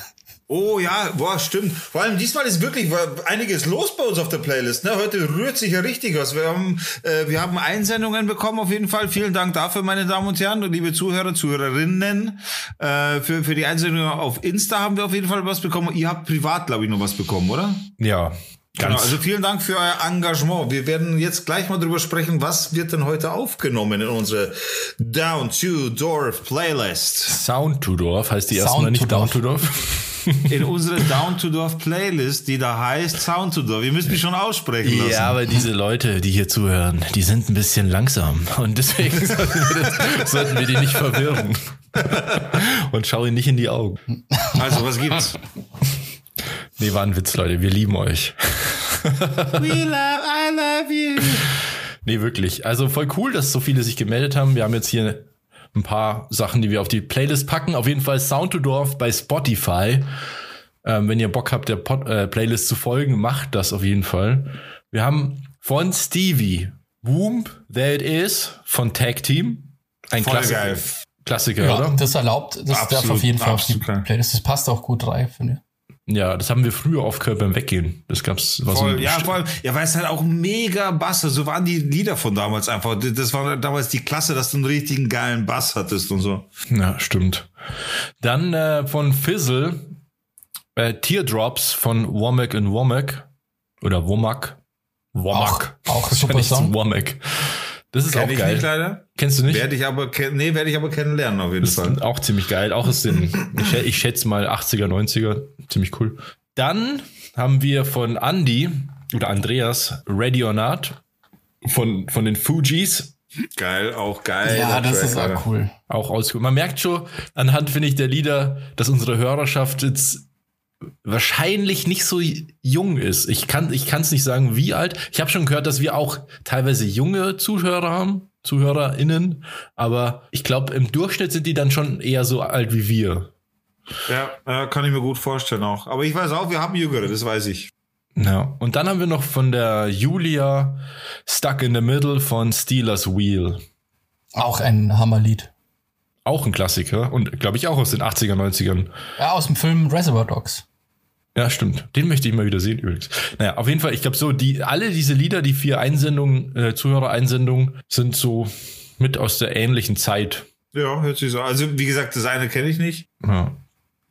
S2: Oh ja, boah, stimmt. Vor allem diesmal ist wirklich einiges los bei uns auf der Playlist. Ne? Heute rührt sich ja richtig was. Wir haben, äh, wir haben Einsendungen bekommen auf jeden Fall. Vielen Dank dafür, meine Damen und Herren und liebe Zuhörer, Zuhörerinnen. Äh, für, für die Einsendungen auf Insta haben wir auf jeden Fall was bekommen. Ihr habt privat, glaube ich, noch was bekommen, oder?
S3: Ja,
S2: Genau,
S3: ganz.
S2: also vielen Dank für euer Engagement. Wir werden jetzt gleich mal drüber sprechen, was wird denn heute aufgenommen in unsere Down to Dorf Playlist.
S3: Sound to Dorf heißt die erstmal nicht
S4: to
S3: Down
S4: Dorf.
S3: to Dorf.
S2: In unsere Down to Dorf Playlist, die da heißt Sound to Dorf. Ihr müsst mich schon aussprechen lassen.
S3: Ja, aber diese Leute, die hier zuhören, die sind ein bisschen langsam. Und deswegen *laughs* sollten wir, das, sollten wir die nicht verwirren. Und schau ihnen nicht in die Augen.
S2: Also, was gibt's?
S3: Nee, war ein Witz, Leute. Wir lieben euch.
S2: We love, I love you.
S3: Nee, wirklich. Also voll cool, dass so viele sich gemeldet haben. Wir haben jetzt hier ein paar Sachen, die wir auf die Playlist packen. Auf jeden Fall Sound to Dorf bei Spotify. Ähm, wenn ihr Bock habt, der Pod, äh, Playlist zu folgen, macht das auf jeden Fall. Wir haben von Stevie Womb, There It Is von Tag Team. Ein
S2: Voll
S3: Klassiker.
S2: geil.
S3: Klassiker,
S4: Ja,
S3: oder?
S4: das erlaubt, das darf
S2: Absolut,
S4: auf jeden Fall auf die. Playlist. Das passt auch gut rein, finde ich.
S3: Ja, das haben wir früher aufgehört beim Weggehen. Das gab's. War
S2: Voll,
S3: so
S2: ja, vor allem, ja, weil es halt auch mega Bass, so waren die Lieder von damals einfach. Das war damals die Klasse, dass du einen richtigen geilen Bass hattest und so.
S3: Ja, stimmt. Dann äh, von Fizzle äh, Teardrops von Womack and Womack oder Womack. Womack.
S4: Auch, auch super Song.
S3: Womack. Das ist
S2: Kenn
S3: auch
S2: ich
S3: geil.
S2: nicht leider.
S3: Kennst du nicht?
S2: Werde ich aber, nee, werde ich aber kennenlernen auf jeden
S3: Das
S2: Fall.
S3: ist auch ziemlich geil. Auch ist den, *clears throat* ich, ich schätze mal 80er, 90er. Ziemlich cool. Dann haben wir von Andy oder Andreas Ready or Not von, von den Fujis.
S2: Geil, auch geil.
S4: Ja, das
S2: Track,
S4: ist auch cool.
S3: Auch ausgeholt. Man merkt schon anhand, finde ich, der Lieder, dass unsere Hörerschaft jetzt wahrscheinlich nicht so jung ist. Ich kann ich kann es nicht sagen, wie alt. Ich habe schon gehört, dass wir auch teilweise junge Zuhörer haben, ZuhörerInnen, aber ich glaube, im Durchschnitt sind die dann schon eher so alt wie wir.
S2: Ja, äh, kann ich mir gut vorstellen auch. Aber ich weiß auch, wir haben Jüngere, das weiß ich.
S3: Ja. Und dann haben wir noch von der Julia Stuck in the Middle von Steelers Wheel.
S4: Auch ein Hammerlied.
S3: Auch ein Klassiker und glaube ich auch aus den 80er, 90ern.
S4: Ja, aus dem Film Reservoir Dogs.
S3: Ja, stimmt. Den möchte ich mal wieder sehen übrigens. Naja, auf jeden Fall, ich glaube so, die, alle diese Lieder, die vier Einsendungen, äh, Zuhörer-Einsendungen, sind so mit aus der ähnlichen Zeit.
S2: Ja, hört sich so. Also, wie gesagt, das eine kenne ich nicht.
S3: Ja,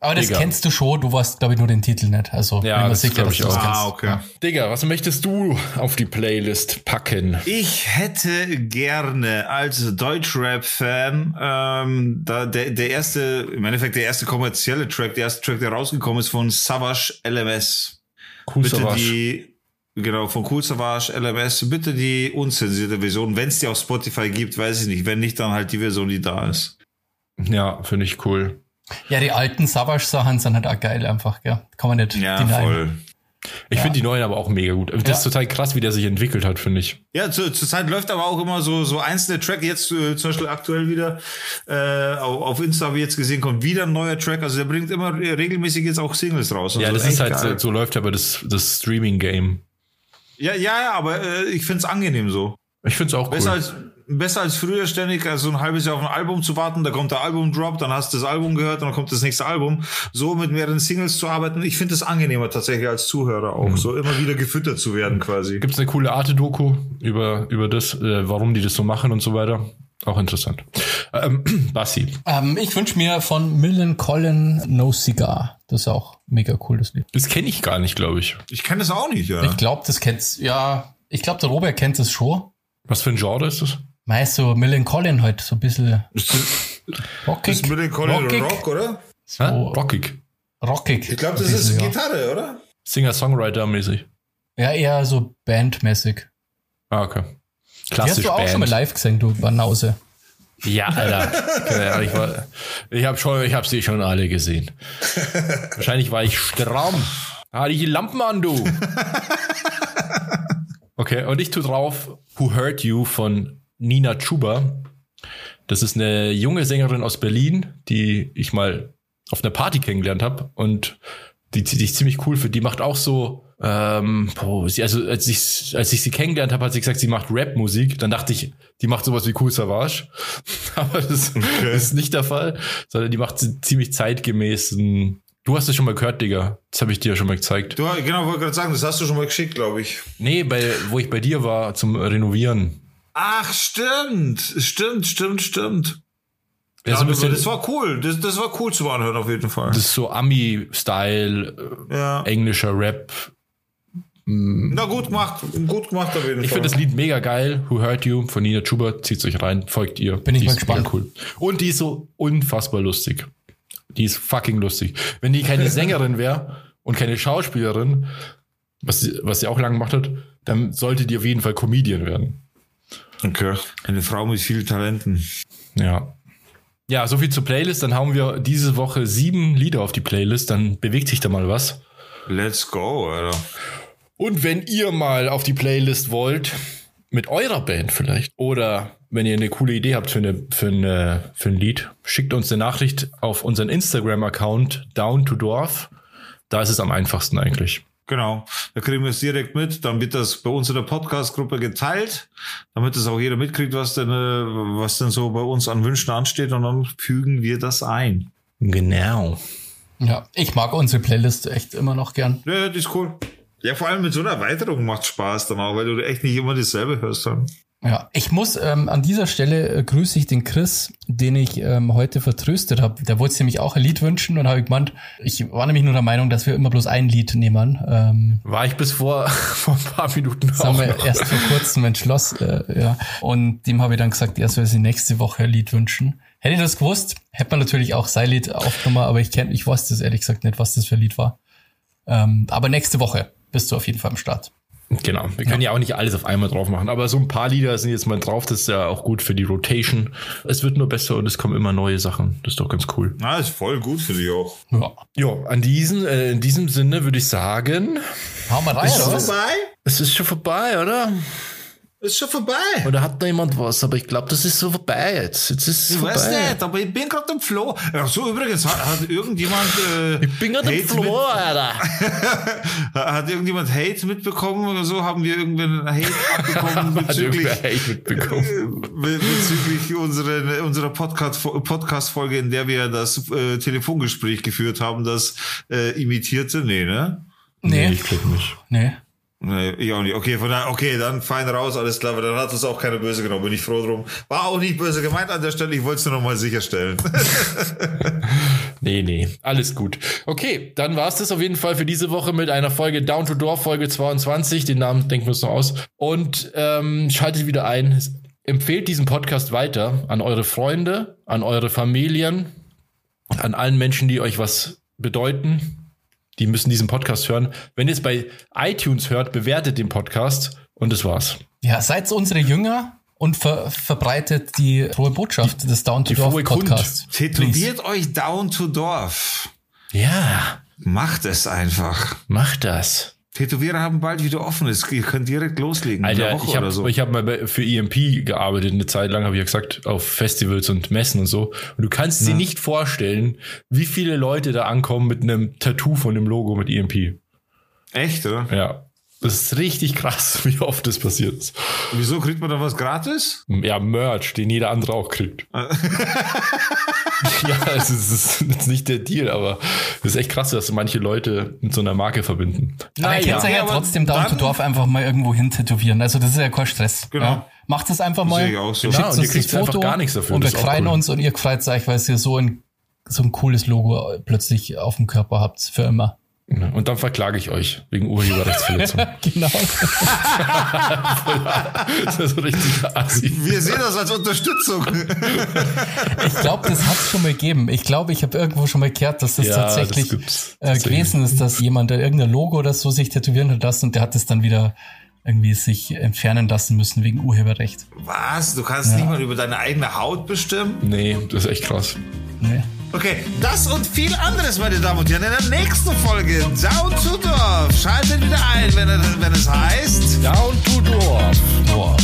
S4: Aber das
S3: Digga.
S4: kennst du schon, du weißt, glaube ich, nur den Titel nicht. Also
S3: Ja,
S4: bin mir
S3: das
S4: sicher,
S3: glaub
S4: dass
S3: ich
S4: du das
S3: auch.
S4: kennst.
S2: Ah, okay.
S3: Digga, was möchtest du auf die Playlist packen?
S2: Ich hätte gerne als Deutschrap-Fan ähm, da der, der erste, im Endeffekt der erste kommerzielle Track, der erste Track, der rausgekommen ist von Savage LMS.
S3: Cool
S2: Bitte
S3: Savage.
S2: die, genau, von Cool Savage LMS, bitte die unzensierte Version. Wenn es die auf Spotify gibt, weiß ich nicht. Wenn nicht, dann halt die Version, die da ist.
S3: Ja, finde ich cool.
S4: Ja, die alten Savage-Sachen sind halt auch geil einfach, gell? Kann man nicht
S2: Ja,
S4: denyen.
S2: voll.
S3: Ich finde die neuen aber auch mega gut. Das
S4: Ja.
S3: ist total krass, wie der sich entwickelt hat, finde ich.
S2: Ja, zur, zur Zeit läuft aber auch immer so, so einzelne Track. Jetzt äh, zum Beispiel aktuell wieder äh, auf, Insta habe ich jetzt gesehen, kommt wieder ein neuer Track. Also der bringt immer regelmäßig jetzt auch Singles raus.
S3: Ja,
S2: Also
S3: das ist halt,
S2: geil.
S3: so, so läuft aber das, das Streaming-Game.
S2: Ja, ja, ja, aber äh, ich find's angenehm so.
S3: Ich finde es auch cool.
S2: Besser als besser als früher ständig also ein halbes Jahr auf ein Album zu warten, da kommt der Album-Drop, dann hast du das Album gehört, dann kommt das nächste Album. So mit mehreren Singles zu arbeiten, ich finde es angenehmer tatsächlich als Zuhörer auch, so immer wieder gefüttert zu werden quasi.
S3: Gibt es eine coole Arte-Doku über, über das, äh, warum die das so machen und so weiter. Auch interessant. Ähm, *clears throat* Bassi.
S4: Ähm, ich wünsche mir von Millen Collin No Cigar. Das ist auch mega cool, das Lied.
S3: Das kenne ich gar nicht, glaube ich.
S2: Ich kenne das auch nicht, ja.
S4: Ich glaube, das kennst ja. Ich glaube, der Robert kennt es schon.
S3: Was für ein Genre ist das?
S4: Meist so Millen Collin halt so ein bisschen rockig.
S2: ist mit den Colin
S4: rockig,
S2: Rock, oder?
S4: so?
S3: Rockig.
S4: rockig.
S2: Ich glaube, das ist
S4: bisschen, ja.
S2: Gitarre, oder?
S3: Singer-Songwriter-mäßig.
S4: Ja, eher so bandmäßig.
S3: Ah, okay.
S4: Die
S3: Klassisch
S4: hast du auch schon mal
S3: Band.
S4: live gesehen, du Banause.
S3: Ja, Alter. *laughs* Ich war, ich habe schon, ich habe sie schon alle gesehen. Wahrscheinlich war ich stramm. Ah, die Lampen an, du. *laughs* Okay, und ich tu drauf Who Hurt You von Nina Chuba. Das ist eine junge Sängerin aus Berlin, die ich mal auf einer Party kennengelernt habe und die, die ich ziemlich cool finde. Die macht auch so, ähm, boah, sie, also als ich, als ich sie kennengelernt habe, hat sie gesagt, sie macht Rap-Musik. Dann dachte ich, die macht sowas wie Cool Savage. *laughs* Aber das ist nicht der Fall, sondern die macht ziemlich zeitgemäßen. Du hast es schon mal gehört, Digga. Das habe ich dir ja schon mal gezeigt.
S2: Du, genau, wollte gerade sagen, das hast du schon mal geschickt, glaube ich.
S3: Nee, bei, wo ich bei dir war zum Renovieren.
S2: Ach, stimmt. Stimmt, stimmt, stimmt.
S3: Ja,
S2: Ja,
S3: so ein bisschen,
S2: das war cool. Das, das war cool zu anhören, auf jeden Fall.
S3: das ist so Ami-Style,
S2: ja.
S3: äh, englischer Rap.
S2: Na, gut gemacht. Gut gemacht, auf jeden
S3: Ich
S2: Fall.
S3: finde das Lied mega geil. Who Hurt You von Nina Chuba. Zieht euch rein, folgt ihr.
S4: Bin ich
S3: die
S4: mal
S3: ist mega
S4: gespannt.
S3: cool. Und die ist so unfassbar lustig. Die ist fucking lustig. Wenn die keine *laughs* Sängerin wäre und keine Schauspielerin, was sie, was sie auch lange gemacht hat, dann sollte die auf jeden Fall Comedian werden.
S2: Okay. Eine Frau mit vielen Talenten.
S3: Ja. Ja, so viel zur Playlist. Dann haben wir diese Woche sieben Lieder auf die Playlist. Dann bewegt sich da mal was.
S2: Let's go, Alter.
S3: Und wenn ihr mal auf die Playlist wollt, mit eurer Band vielleicht, oder wenn ihr eine coole Idee habt für, eine, für, eine, für ein Lied, schickt uns eine Nachricht auf unseren Instagram-Account Down to Dorf. Da ist es am einfachsten eigentlich.
S2: Genau. Da kriegen wir es direkt mit. Dann wird das bei uns in der Podcast-Gruppe geteilt, damit es auch jeder mitkriegt, was denn, äh, was denn so bei uns an Wünschen ansteht. Und dann fügen wir das ein.
S3: Genau.
S4: Ja, ich mag unsere Playlist echt immer noch gern.
S2: Ja, die ist cool. Ja, vor allem mit so einer Erweiterung macht Spaß dann auch, weil du echt nicht immer dasselbe hörst dann.
S4: Ja, ich muss ähm, an dieser Stelle äh, grüße ich den Chris, den ich ähm, heute vertröstet habe. Der wollte nämlich auch ein Lied wünschen und habe ich gemeint, ich war nämlich nur der Meinung, dass wir immer bloß ein Lied nehmen. Ähm,
S3: war ich bis vor, *laughs* vor ein paar Minuten
S4: Das haben wir noch. erst vor kurzem entschlossen, äh, ja. Und dem habe ich dann gesagt, er soll sich nächste Woche ein Lied wünschen. Hätte ich das gewusst, hätte man natürlich auch sein Lied aufgenommen, aber ich kenn, ich weiß das ehrlich gesagt nicht, was das für ein Lied war. Ähm, aber nächste Woche bist du auf jeden Fall am Start.
S3: Genau, wir können ja. ja. auch nicht alles auf einmal drauf machen, aber so ein paar Lieder sind jetzt mal drauf, das ist ja auch gut für die Rotation. Es wird nur besser und es kommen immer neue Sachen. Das ist doch ganz cool.
S2: Na, ist voll gut für dich auch.
S3: Ja, ja an diesen, äh, in diesem Sinne würde ich sagen.
S4: Hau mal rein,
S2: ist es vorbei?
S3: Es ist schon vorbei, oder?
S2: Ist schon vorbei.
S3: Oder hat noch jemand was? Aber ich glaube, das ist so vorbei jetzt. Jetzt ist
S2: ich
S3: vorbei.
S2: weiß nicht, aber ich bin gerade am Floh. Ach so, übrigens, hat, hat irgendjemand. Äh,
S3: ich bin gerade am Floh, Alter. *laughs*
S2: hat irgendjemand Hate mitbekommen oder so? Haben wir irgendwann Hate *laughs* abbekommen bezüglich,
S3: Hate mitbekommen.
S2: bezüglich unserer, unserer Podcast-Folge, Podcast in der wir das äh, Telefongespräch geführt haben, das äh, imitierte? Nee, ne?
S3: Nee, nee ich glaube nicht.
S4: Nee.
S2: Nee, ich auch nicht. Okay, von daher, okay, dann fein raus, alles klar, dann hat uns auch keine böse genommen, bin ich froh drum. War auch nicht böse gemeint an der Stelle, ich wollte es nur nochmal sicherstellen. *laughs*
S3: nee, nee, alles gut. Okay, dann war es das auf jeden Fall für diese Woche mit einer Folge Down to Door, Folge 22. Den Namen denken wir uns noch aus. Und ähm, schaltet wieder ein. Empfehlt diesen Podcast weiter an eure Freunde, an eure Familien, an allen Menschen, die euch was bedeuten die müssen diesen Podcast hören. Wenn ihr es bei iTunes hört, bewertet den Podcast und das war's.
S4: Ja, seid unsere Jünger und ver verbreitet die frohe Botschaft die, des Down to Dorf Podcasts.
S2: Tätowiert euch Down to Dorf.
S3: Ja.
S2: Macht es einfach.
S3: Macht das.
S2: Tätowierer haben bald wieder offen. Ihr könnt direkt loslegen.
S3: Alter, ich habe so. hab mal für EMP gearbeitet eine Zeit lang, habe ich ja gesagt, auf Festivals und Messen und so. Und du kannst ja. dir nicht vorstellen, wie viele Leute da ankommen mit einem Tattoo von dem Logo mit EMP.
S2: Echt, oder?
S3: Ja. Das ist richtig krass, *laughs* wie oft das passiert ist.
S2: Wieso kriegt man da was gratis?
S3: Ja, Merch, den jeder andere auch kriegt. *laughs* *laughs* ja, es ist, es ist nicht der Deal, aber es ist echt krass, dass manche Leute mit so einer Marke verbinden.
S4: Aber naja, ihr könnt ja, ja trotzdem Down to Dorf einfach mal irgendwo hin tätowieren. Also das ist ja kein Stress.
S2: Genau.
S4: Ja? Macht es einfach mal.
S2: Ich auch so.
S3: Genau, und ihr kriegt einfach gar nichts dafür.
S4: Und wir freuen cool. uns und ihr freut euch, weil ihr so ein, so ein cooles Logo plötzlich auf dem Körper habt für immer.
S3: Und dann verklage ich euch wegen Urheberrechtsverletzung. *laughs*
S4: genau. *laughs*
S3: das ist so richtig assi.
S2: Wir sehen das als Unterstützung. *laughs*
S4: ich glaube, das hat es schon mal gegeben. Ich glaube, ich habe irgendwo schon mal gehört, dass das ja, tatsächlich das äh, gewesen ist, dass jemand da irgendein Logo oder so sich tätowieren hat lassen und der hat es dann wieder irgendwie sich entfernen lassen müssen wegen Urheberrecht.
S2: Was? Du kannst ja. nicht mal über deine eigene Haut bestimmen?
S3: Nee, das ist echt krass.
S4: Nee.
S2: Okay, das und viel anderes, meine Damen und Herren, in der nächsten Folge Down to Dorf. Schaltet wieder ein, wenn, wenn es heißt
S3: Down to Dorf.
S4: Dorf.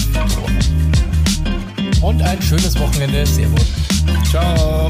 S4: Und ein schönes Wochenende. Servus.
S3: Ciao.